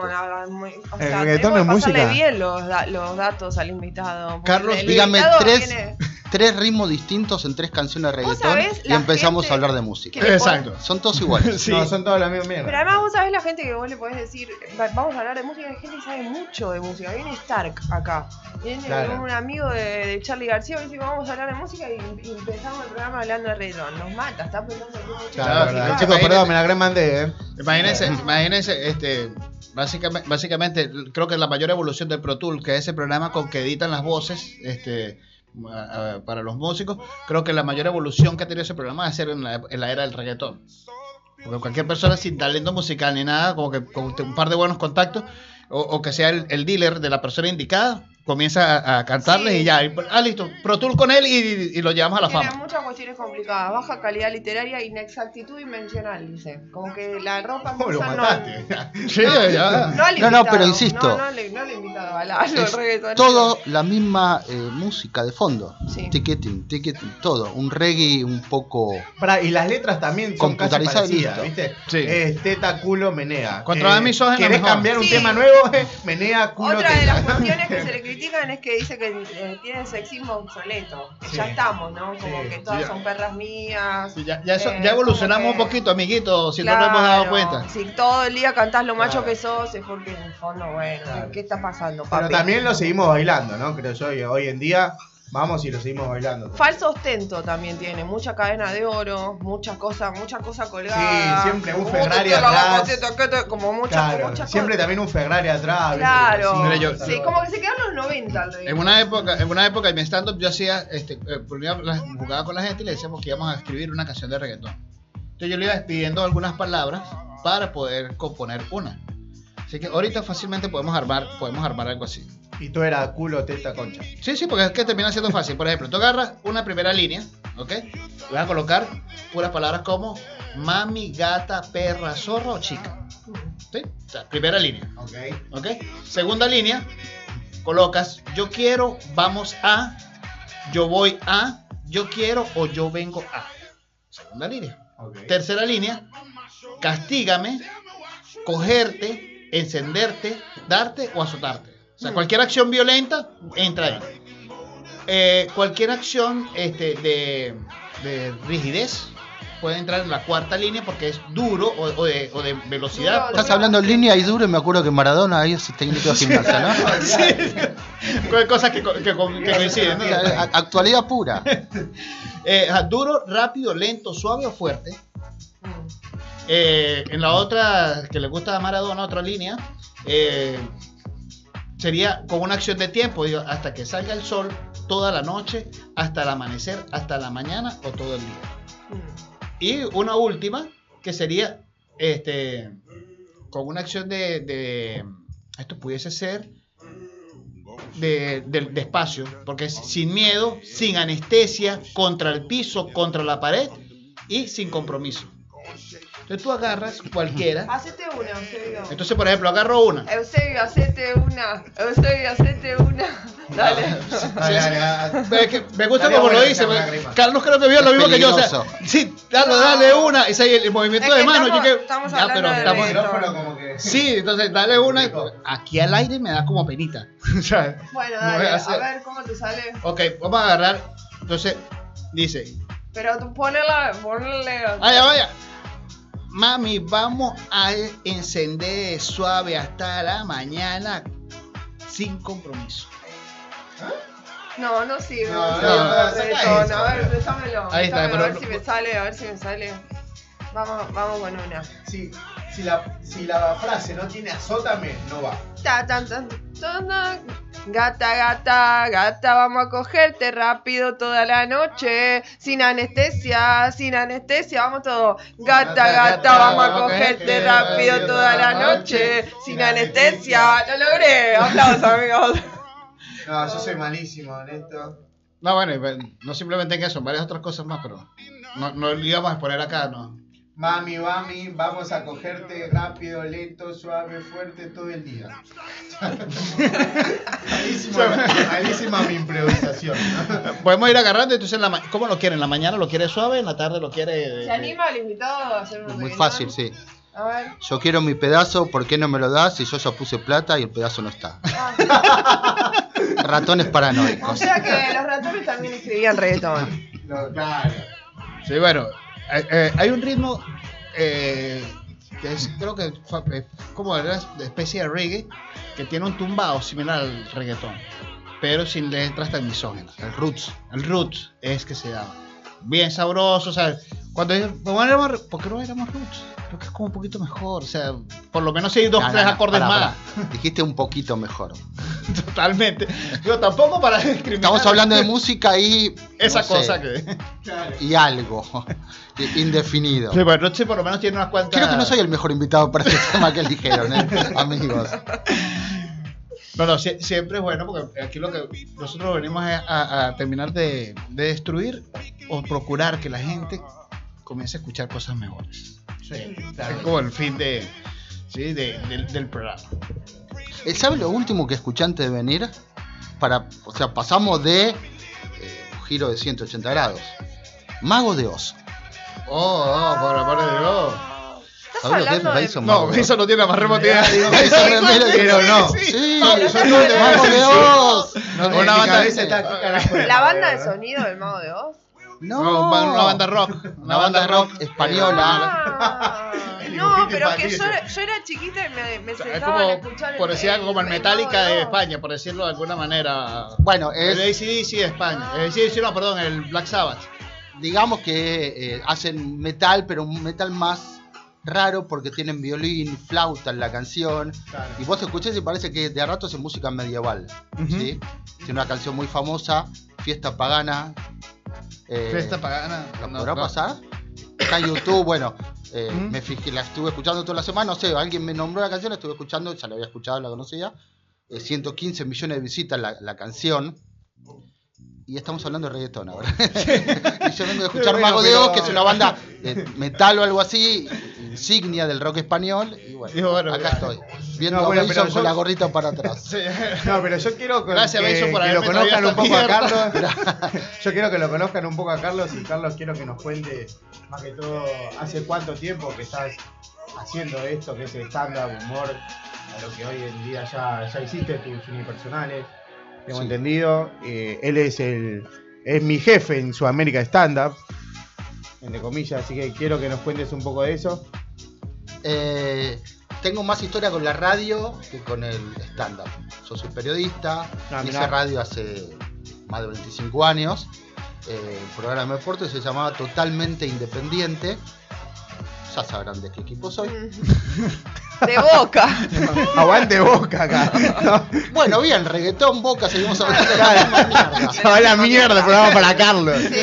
[SPEAKER 6] muy- o
[SPEAKER 5] El
[SPEAKER 6] sea,
[SPEAKER 5] reggaetón
[SPEAKER 6] tenemos
[SPEAKER 5] no es
[SPEAKER 6] que pasarle
[SPEAKER 5] música.
[SPEAKER 6] bien los, da- los datos al invitado.
[SPEAKER 4] Carlos,
[SPEAKER 6] el
[SPEAKER 7] dígame
[SPEAKER 6] invitado
[SPEAKER 7] tres-
[SPEAKER 6] viene-
[SPEAKER 7] tres ritmos distintos en tres canciones de reggaetón
[SPEAKER 6] sabés
[SPEAKER 7] y empezamos a hablar de música.
[SPEAKER 4] Exacto.
[SPEAKER 7] Son todos iguales. [LAUGHS]
[SPEAKER 4] Sí.
[SPEAKER 5] No, son todos la misma mierda.
[SPEAKER 6] Pero además vos sabés la gente que vos le podés decir, "Va- vamos a hablar de música, hay gente que sabe mucho de música. Viene Stark acá. Viene
[SPEAKER 5] Claro.
[SPEAKER 6] un amigo de, de Charlie García y dice, vamos a hablar de música y, y empezamos el programa hablando de reggaetón. Nos mata, está pensando que mucho
[SPEAKER 5] Claro,
[SPEAKER 4] Claro.
[SPEAKER 5] Chicos, perdón, me la gran mandé, eh.
[SPEAKER 4] Imagínense, imagínense, este, básicamente, básicamente, creo que la mayor evolución del Pro Tool, que es ese programa con que editan las voces, este, para los músicos, creo que la mayor evolución que ha tenido ese programa es ser en la, era del reggaetón. Porque cualquier persona sin talento musical ni nada, como que con un par de buenos contactos, o, que sea el dealer de la persona indicada, comienza a, a cantarles
[SPEAKER 6] Sí.
[SPEAKER 4] y ya, y, ah, listo, Pro Tool con él y, y lo llevamos a la
[SPEAKER 6] Tiene
[SPEAKER 4] fama.
[SPEAKER 6] muchas cuestiones complicadas, baja calidad literaria, inexactitud dimensional, dice. Como que la ropa que
[SPEAKER 5] ¿Cómo lo
[SPEAKER 6] usan no,
[SPEAKER 5] mataste? [LAUGHS]
[SPEAKER 4] Sí, ya.
[SPEAKER 6] no al
[SPEAKER 7] No, no,
[SPEAKER 6] invitado,
[SPEAKER 7] pero insisto.
[SPEAKER 6] No, no, le, no le invitado a la,
[SPEAKER 7] Es
[SPEAKER 6] reggaetonero.
[SPEAKER 7] todo la misma eh, música de fondo.
[SPEAKER 6] Sí.
[SPEAKER 7] Ticketing, ticketing, todo. Un reggae un poco.
[SPEAKER 5] Pará, y las letras también son casi parecidas. ¿viste?
[SPEAKER 4] Sí.
[SPEAKER 5] Teta, culo, menea.
[SPEAKER 4] Contra misógino,
[SPEAKER 5] ¿Querés
[SPEAKER 4] mejor.
[SPEAKER 5] cambiar un
[SPEAKER 6] Sí.
[SPEAKER 5] tema nuevo? Eh, [LAUGHS] menea, culo,
[SPEAKER 6] Otra de las cuestiones que se le [LAUGHS] critican es que dice que eh, tiene sexismo obsoleto.
[SPEAKER 5] Sí.
[SPEAKER 6] Ya estamos, ¿no? Como
[SPEAKER 5] Sí.
[SPEAKER 6] que todas son perras mías.
[SPEAKER 4] Ya, ya, eso-
[SPEAKER 6] Eh,
[SPEAKER 4] ya evolucionamos
[SPEAKER 6] como que-
[SPEAKER 4] un poquito, amiguito, si no nos hemos dado cuenta.
[SPEAKER 6] Si todo el día cantás lo macho
[SPEAKER 5] Claro.
[SPEAKER 6] que sos, es porque en el fondo, bueno,
[SPEAKER 5] Claro.
[SPEAKER 6] ¿qué está pasando,
[SPEAKER 5] Pero
[SPEAKER 6] papi?
[SPEAKER 5] también lo seguimos bailando, ¿no? Creo yo, hoy en día vamos y lo seguimos bailando.
[SPEAKER 6] Falso ostento también tiene, mucha cadena de oro, muchas cosas, muchas cosas colgadas.
[SPEAKER 5] Sí, siempre un Ferrari atrás.
[SPEAKER 6] como muchas,
[SPEAKER 5] Claro,
[SPEAKER 6] muchas
[SPEAKER 5] siempre
[SPEAKER 6] cosas.
[SPEAKER 5] también un Ferrari atrás.
[SPEAKER 6] Claro,
[SPEAKER 4] yo-
[SPEAKER 6] sí, como que se quedaron los 90 al
[SPEAKER 4] En una época, en una época en mi stand-up yo hacía, este, eh, jugaba con la gente y le decíamos que íbamos a escribir una canción de reggaetón. Entonces yo le iba pidiendo algunas palabras para poder componer una. Así que ahorita fácilmente podemos armar, podemos armar algo así.
[SPEAKER 5] Y tú eras culo, teta, concha.
[SPEAKER 4] Sí, sí, porque es que termina siendo fácil. Por ejemplo, tú agarras una primera línea, ¿ok? Y vas a colocar puras palabras como mami, gata, perra, zorra o chica. ¿Sí? O sea, primera línea.
[SPEAKER 5] Ok.
[SPEAKER 4] ¿Ok? Segunda línea, colocas yo quiero, vamos a, yo voy a, yo quiero o yo vengo a. Segunda línea.
[SPEAKER 5] Ok.
[SPEAKER 4] Tercera línea, castígame, cogerte, encenderte, darte o azotarte. O sea, cualquier acción violenta entra ahí. Eh, cualquier acción este, de, de rigidez puede entrar en la cuarta línea porque es duro o, o de, o de velocidad.
[SPEAKER 6] Duro,
[SPEAKER 7] Estás hablando en línea y duro y me acuerdo que Maradona ahí es técnico de gimnasia, ¿no? [LAUGHS]
[SPEAKER 4] Sí. Cosas que, co- que co- que coinciden.
[SPEAKER 7] Actualidad pura. [LAUGHS]
[SPEAKER 4] Eh, duro, rápido, lento, suave o fuerte.
[SPEAKER 6] Mm.
[SPEAKER 4] Eh, en la otra, que le gusta a Maradona, otra línea, eh, sería con una acción de tiempo, digo, hasta que salga el sol, toda la noche, hasta el amanecer, hasta la mañana o todo el día.
[SPEAKER 6] Mm.
[SPEAKER 4] Y una última, que sería este, con una acción de, de- esto pudiese ser de, de- de espacio, porque es sin miedo, sin anestesia, contra el piso, contra la pared y sin compromiso. Entonces tú agarras cualquiera. [CLEARS THROAT]
[SPEAKER 6] Hacete una, Eusebio.
[SPEAKER 4] Entonces, por ejemplo, agarro una.
[SPEAKER 6] Eusebio, hacete una. Eusebio, hacete una. Dale.
[SPEAKER 5] Dale, dale, dale.
[SPEAKER 4] Ve que Me gusta como lo dice. Carlos creo que vio lo
[SPEAKER 7] Es
[SPEAKER 4] mismo que yo. O sea, sí, dale, dale una. Ese es el movimiento
[SPEAKER 6] Es que
[SPEAKER 4] de mano.
[SPEAKER 6] estamos-
[SPEAKER 4] yo que,
[SPEAKER 6] estamos
[SPEAKER 4] ya,
[SPEAKER 6] hablando
[SPEAKER 4] pero
[SPEAKER 6] de
[SPEAKER 4] estamos,
[SPEAKER 5] El micrófono como que...
[SPEAKER 4] Sí, entonces dale una. y- Aquí al aire me da como penita. [LAUGHS] O sea,
[SPEAKER 6] Bueno, dale.
[SPEAKER 4] a
[SPEAKER 6] A ver cómo te sale.
[SPEAKER 4] Ok, vamos a agarrar. Entonces, dice:
[SPEAKER 6] Pero tú ponela, ponele.
[SPEAKER 4] Vaya, vaya. Mami, vamos a encender suave hasta la mañana sin compromiso.
[SPEAKER 6] No, no sirve.
[SPEAKER 5] No,
[SPEAKER 6] No,
[SPEAKER 4] no.
[SPEAKER 6] A ver, déjamelo.
[SPEAKER 4] Ahí está,
[SPEAKER 6] déjamelo,
[SPEAKER 4] pero
[SPEAKER 6] a ver si me sale, a ver si me sale. Vamos, vamos con una.
[SPEAKER 5] Si, si, la, si la frase no tiene azótame, no va.
[SPEAKER 6] Ta, tan, tan, tan. Gata, gata, gata, vamos a cogerte rápido toda la noche. Sin anestesia, sin anestesia, vamos todo. Gata, gata, vamos a cogerte rápido toda la noche. Sin anestesia. Lo logré. Aplausos, amigos.
[SPEAKER 5] No, yo soy malísimo en esto.
[SPEAKER 4] No, bueno, no simplemente en eso, en varias otras cosas más, pero no, no lo íbamos a exponer acá, ¿no?
[SPEAKER 5] Mami, mami, vamos a cogerte rápido, lento, suave, fuerte todo el día. malísima, malísima mi improvisación. ¿no?
[SPEAKER 4] Podemos ir agarrando, entonces, en la ma- ¿cómo lo quiere? ¿En la mañana lo quiere suave? ¿En la tarde lo quiere...?
[SPEAKER 6] ¿Se anima el invitado a hacer un
[SPEAKER 7] Muy fácil, sí.
[SPEAKER 6] A ver.
[SPEAKER 7] Yo quiero mi pedazo, ¿por qué no me lo das? Si yo ya puse plata y el pedazo no está.
[SPEAKER 6] Ah,
[SPEAKER 7] Ratones
[SPEAKER 6] O
[SPEAKER 7] paranoicos.
[SPEAKER 6] sea que los ratones también escribían reggaetón.
[SPEAKER 5] No, claro.
[SPEAKER 4] Sí, bueno, eh, eh, hay un ritmo eh, que es, creo que es como una especie de reggae que tiene un tumbado similar al reggaetón, pero sin letras tan misóginas.
[SPEAKER 7] El Roots.
[SPEAKER 4] El roots es que se llama. Bien sabroso, o sea, cuando yo- ¿por qué no éramos, ¿por qué no éramos roots? Creo que es como un poquito mejor, o sea, por lo menos hay dos,
[SPEAKER 7] No,
[SPEAKER 4] tres
[SPEAKER 7] no,
[SPEAKER 4] acordes más.
[SPEAKER 7] Dijiste un poquito mejor. [LAUGHS]
[SPEAKER 4] Totalmente. Yo tampoco para discriminar.
[SPEAKER 7] Estamos hablando de música y.
[SPEAKER 4] esa
[SPEAKER 7] no sé,
[SPEAKER 4] cosa que.
[SPEAKER 7] Y algo. [LAUGHS] Indefinido.
[SPEAKER 4] Sí, bueno, Roche por lo menos tiene unas cuantas.
[SPEAKER 7] Creo que no soy el mejor invitado para este [LAUGHS] tema que eligieron, ¿eh? amigos.
[SPEAKER 4] No, no, sie- siempre es bueno porque aquí lo que nosotros venimos es a, a terminar de, de destruir o procurar que la gente comience a escuchar cosas mejores.
[SPEAKER 5] Sí,
[SPEAKER 4] Es como el fin de, ¿sí? de- del, del programa.
[SPEAKER 7] Eh, ¿Sabe lo último que escuché antes de venir? Para, o sea, pasamos de eh, un giro de 180 grados. Mago de Oz.
[SPEAKER 4] Oh, oh, por amor de Dios.
[SPEAKER 6] ¿Estás
[SPEAKER 7] ¿Sabes lo que es
[SPEAKER 6] hablando de.?
[SPEAKER 7] Mason
[SPEAKER 4] No,
[SPEAKER 7] de Oz?
[SPEAKER 4] eso no tiene la más remota idea.
[SPEAKER 7] Me lo- [LAUGHS]
[SPEAKER 5] Pero no.
[SPEAKER 7] Sí,
[SPEAKER 6] No, no,
[SPEAKER 7] no
[SPEAKER 6] no,
[SPEAKER 7] Mago
[SPEAKER 6] no,
[SPEAKER 7] de
[SPEAKER 6] no,
[SPEAKER 7] Oz.
[SPEAKER 5] No,
[SPEAKER 4] Una
[SPEAKER 5] en mi
[SPEAKER 4] banda-
[SPEAKER 5] cabeza está ¿qué carajo es
[SPEAKER 6] La banda de
[SPEAKER 5] Oz?
[SPEAKER 6] sonido del Mago de Oz.
[SPEAKER 7] No,
[SPEAKER 4] No, una banda rock. [LAUGHS]
[SPEAKER 7] Una banda rock española.
[SPEAKER 6] Ah, [LAUGHS]
[SPEAKER 5] El
[SPEAKER 6] no, pero que yo era, yo era chiquita y me, me
[SPEAKER 4] Es
[SPEAKER 6] sentaba a
[SPEAKER 4] como,
[SPEAKER 6] escuchar
[SPEAKER 4] por decir algo, como el Metallica de España, por decirlo de alguna manera.
[SPEAKER 7] Bueno,
[SPEAKER 4] El
[SPEAKER 7] es,
[SPEAKER 4] ACDC de España. El ACDC, no, perdón, el Black Sabbath.
[SPEAKER 7] digamos que eh, hacen metal, pero un metal más raro porque tienen violín, flauta en la canción.
[SPEAKER 5] Claro.
[SPEAKER 7] Y vos escuchás y parece que de a rato es música medieval. ¿sí? Tiene una canción muy famosa, Fiesta Pagana. Eh,
[SPEAKER 4] Fiesta pagana.
[SPEAKER 7] ¿La
[SPEAKER 4] no,
[SPEAKER 7] podrá
[SPEAKER 4] no.
[SPEAKER 7] pasar? Está en YouTube, bueno, eh,
[SPEAKER 4] Ujú.
[SPEAKER 7] me fijé, la estuve escuchando toda la semana, no sé, alguien me nombró la canción, la estuve escuchando, ya la había escuchado, la conocía. Eh, 115 millones de visitas la, la canción. Y estamos hablando de reggaetón ahora. [LAUGHS] y yo vengo de escuchar Mago de Oz, que es una banda de metal o algo así, insignia del rock español. Y bueno, acá estoy. Viendo
[SPEAKER 5] No, bueno,
[SPEAKER 7] a Mason
[SPEAKER 5] pero
[SPEAKER 7] con
[SPEAKER 5] yo-
[SPEAKER 7] la gorrita para atrás. [LAUGHS]
[SPEAKER 4] Sí.
[SPEAKER 5] No, pero yo quiero que,
[SPEAKER 4] Gracias,
[SPEAKER 5] que-
[SPEAKER 4] Benzo, por
[SPEAKER 5] que lo conozcan un poco a. Carlos. [LAUGHS] [LAUGHS] Yo quiero que lo conozcan un poco a Carlos y Carlos quiero que nos cuente más que todo hace cuánto tiempo que estás haciendo esto, que es stand-up, humor, a lo que hoy en día ya, ya hiciste tus unipersonales. Tengo
[SPEAKER 7] Sí.
[SPEAKER 5] entendido. Eh, él es el es mi jefe en Sudamérica Stand-up, entre comillas, así que quiero que nos cuentes un poco de eso.
[SPEAKER 7] Eh, tengo más historia con la radio que con el stand-up. Yo soy periodista,
[SPEAKER 5] Ah,
[SPEAKER 7] hice radio hace más de 25 años. Eh, el programa de deporte se llamaba Totalmente Independiente. Ya sabrán de qué equipo soy.
[SPEAKER 6] De boca. [LAUGHS]
[SPEAKER 5] Aguante boca acá.
[SPEAKER 7] Bueno, bien, reggaetón, boca, seguimos hablando de la misma mierda.
[SPEAKER 5] Se va a la mierda el programa para Carlos.
[SPEAKER 6] Sí.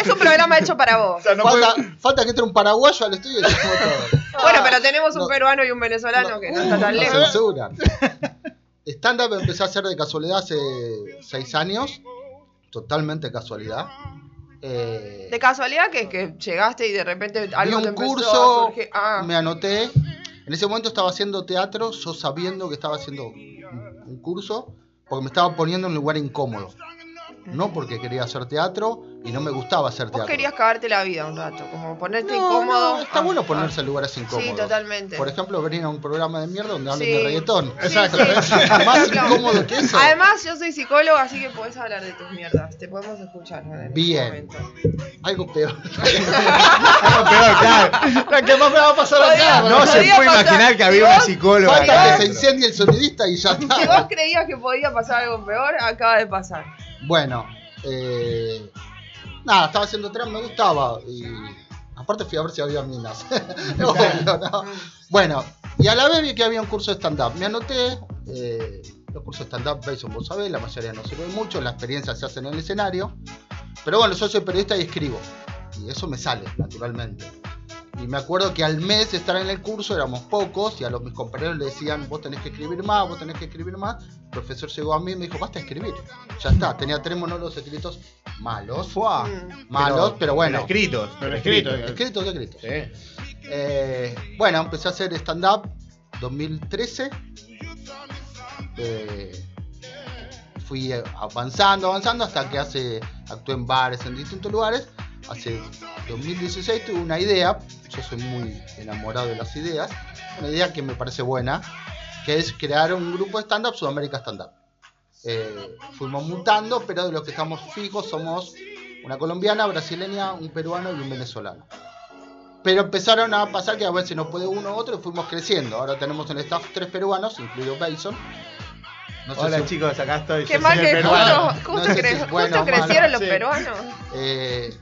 [SPEAKER 6] Es un programa hecho para vos.
[SPEAKER 7] falta, falta que entre un paraguayo al estudio y todo. [LAUGHS]
[SPEAKER 6] Bueno, pero tenemos un
[SPEAKER 7] No.
[SPEAKER 6] peruano y un venezolano que no está tan
[SPEAKER 7] No
[SPEAKER 6] lejos.
[SPEAKER 7] censuran. Stand-up empecé a hacer de casualidad hace 6 años. Totalmente casualidad. Eh,
[SPEAKER 6] De casualidad que, que llegaste y de repente
[SPEAKER 7] vi
[SPEAKER 6] algo te
[SPEAKER 7] un
[SPEAKER 6] empezó
[SPEAKER 7] curso.
[SPEAKER 6] Ah,
[SPEAKER 7] me anoté. En ese momento estaba haciendo teatro, yo sabiendo que estaba haciendo un, un curso, porque me estaba poniendo en un lugar incómodo. No porque quería hacer teatro y no me gustaba hacer
[SPEAKER 6] vos
[SPEAKER 7] teatro.
[SPEAKER 6] querías cagarte la vida un rato, como ponerte
[SPEAKER 7] No,
[SPEAKER 6] incómodo.
[SPEAKER 7] no, está
[SPEAKER 6] Ah,
[SPEAKER 7] bueno
[SPEAKER 6] ah.
[SPEAKER 7] ponerse en lugares incómodos.
[SPEAKER 6] Sí, totalmente.
[SPEAKER 7] Por ejemplo, venir a un programa de mierda donde hablen
[SPEAKER 6] Sí.
[SPEAKER 7] de reggaetón.
[SPEAKER 6] Sí,
[SPEAKER 4] Exacto.
[SPEAKER 6] sí. [LAUGHS]
[SPEAKER 7] Más
[SPEAKER 6] Claro.
[SPEAKER 7] incómodo que eso.
[SPEAKER 6] Además, yo soy psicóloga, así que podés hablar de tus mierdas. Te podemos escuchar. en este
[SPEAKER 7] Bien. Algo peor. [LAUGHS]
[SPEAKER 5] Algo peor, claro.
[SPEAKER 4] ¿Qué más me va a pasar
[SPEAKER 6] Podía-
[SPEAKER 4] acá?
[SPEAKER 5] No se puede
[SPEAKER 6] pasar.
[SPEAKER 5] imaginar que había una
[SPEAKER 6] vos-
[SPEAKER 5] psicóloga.
[SPEAKER 7] Falta que se incendie el sonidista y ya
[SPEAKER 6] Si vos
[SPEAKER 7] está.
[SPEAKER 6] creías que podía pasar algo peor, acaba de pasar.
[SPEAKER 7] Bueno, eh, nada, estaba haciendo trap, me gustaba. Y aparte fui a ver si había minas. [LAUGHS] Obvio, ¿no? Bueno, y a la vez vi que había un curso de stand-up. Me anoté. eh, los cursos de stand-up, Jason, vos sabés, la mayoría no sirven mucho, la experiencia se hace en el escenario. Pero bueno, yo soy periodista y escribo. Y eso me sale, naturalmente. Y me acuerdo que al mes de estar en el curso éramos pocos y a los mis compañeros le decían, vos tenés que escribir más, vos tenés que escribir más. El profesor llegó a mí y me dijo, basta escribir. Ya está, tenía tres monólogos escritos malos.
[SPEAKER 5] Fua.
[SPEAKER 6] Mm.
[SPEAKER 7] Malos, pero, bueno.
[SPEAKER 5] escritos.
[SPEAKER 4] Pero escrito.
[SPEAKER 7] Escritos, escritos.
[SPEAKER 4] Sí.
[SPEAKER 7] Eh, bueno, empecé a hacer stand-up 2013. Eh, fui avanzando, avanzando hasta que hace actué en bares en distintos lugares. Hace 2016 tuve una idea, yo soy muy enamorado de las ideas, una idea que me parece buena, que es crear un grupo de stand-up Sudamérica Stand-up. eh, fuimos mutando, pero de los que estamos fijos somos una colombiana, brasileña, un peruano y un venezolano. Pero empezaron a pasar que a veces no puede uno u otro y fuimos creciendo. Ahora tenemos en el staff tres peruanos, incluido Bason. No sé
[SPEAKER 5] Hola
[SPEAKER 7] si-
[SPEAKER 5] chicos, acá estoy.
[SPEAKER 6] Qué
[SPEAKER 5] yo
[SPEAKER 6] mal que
[SPEAKER 5] peruano.
[SPEAKER 6] justo,
[SPEAKER 7] No
[SPEAKER 6] justo
[SPEAKER 7] sé si
[SPEAKER 6] cre-
[SPEAKER 7] es bueno
[SPEAKER 6] justo
[SPEAKER 7] malo,
[SPEAKER 6] crecieron los
[SPEAKER 5] sí.
[SPEAKER 6] peruanos.
[SPEAKER 7] Eh,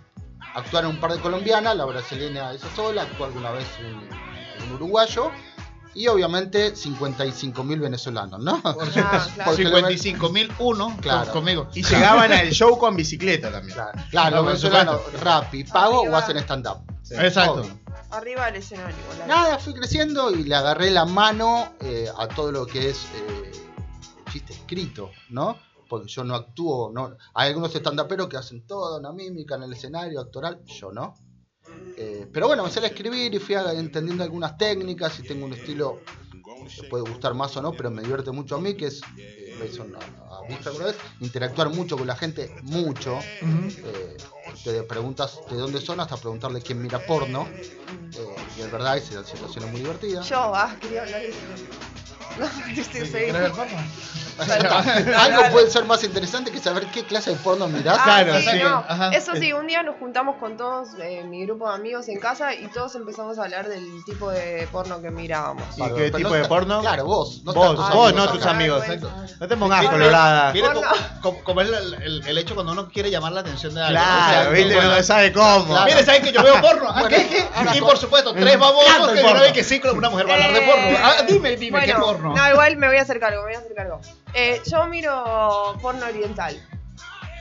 [SPEAKER 7] actuaron un par de colombianas, la brasileña ella sola, actuó alguna vez un, un uruguayo y obviamente 55.000 venezolanos, ¿no?
[SPEAKER 6] Ah, claro. [LAUGHS]
[SPEAKER 7] Porque lo ven-
[SPEAKER 4] 55.001
[SPEAKER 7] Claro.
[SPEAKER 4] conmigo. [LAUGHS]
[SPEAKER 5] Y llegaban al show con bicicleta también.
[SPEAKER 7] Claro, claro,
[SPEAKER 4] No,
[SPEAKER 7] los venezolanos rap y pago
[SPEAKER 6] Arriba.
[SPEAKER 7] o hacen stand-up.
[SPEAKER 4] Exacto.
[SPEAKER 7] Obvio.
[SPEAKER 6] Arriba del escenario.
[SPEAKER 7] Nada, fui creciendo y le agarré la mano eh, a todo lo que es eh, chiste escrito, ¿no? Porque yo no actúo, no. Hay algunos stand-uperos que hacen toda una mímica en el escenario actoral, yo no. Eh, pero bueno, me sale a escribir y fui a- entendiendo algunas técnicas y tengo un estilo que puede gustar más o no, pero me divierte mucho a mí, que es, eh, Mason, a- a visto alguna vez, interactuar mucho con la gente, mucho. Eh, te preguntas de dónde son hasta preguntarle quién mira porno. Eh, y es verdad, hay situaciones muy divertidas.
[SPEAKER 6] Yo, ah, quería hablar de eso. No, [LAUGHS] sí, sí, sí.
[SPEAKER 4] ¿Quieres ver porno? [LAUGHS] [LAUGHS]
[SPEAKER 7] Algo puede ser más interesante que saber qué clase de porno mirás.
[SPEAKER 6] Ah,
[SPEAKER 5] Claro,
[SPEAKER 6] sí,
[SPEAKER 5] sí,
[SPEAKER 6] no.
[SPEAKER 4] ajá.
[SPEAKER 6] Eso sí, un día nos juntamos con todos, eh, mi grupo de amigos en casa y todos empezamos a hablar del tipo de porno que mirábamos.
[SPEAKER 5] ¿Y qué
[SPEAKER 7] pero
[SPEAKER 5] tipo
[SPEAKER 7] no
[SPEAKER 5] de porno?
[SPEAKER 7] Claro, vos. No
[SPEAKER 5] Vos, vos,
[SPEAKER 7] amigos
[SPEAKER 5] no tus amigos. exacto. No te pongas colorada.
[SPEAKER 4] Mira
[SPEAKER 6] Porno.
[SPEAKER 4] como, es el, el- el hecho cuando uno quiere llamar la atención de algo.
[SPEAKER 5] Claro, viste, no sabe cómo.
[SPEAKER 7] Claro.
[SPEAKER 4] Mire, ¿saben que yo veo porno? ¿Ah,
[SPEAKER 7] Bueno,
[SPEAKER 4] qué, qué?
[SPEAKER 7] ahora
[SPEAKER 4] Y
[SPEAKER 7] por-
[SPEAKER 4] supuesto, tres babosos que
[SPEAKER 5] porno.
[SPEAKER 4] una vez que sí, una mujer va a hablar de
[SPEAKER 6] Eh,
[SPEAKER 4] porno. Ah, dime, dime, ¿qué
[SPEAKER 6] bueno,
[SPEAKER 4] porno?
[SPEAKER 6] No, igual me voy a hacer cargo, me voy a hacer cargo. Eh, yo miro porno oriental.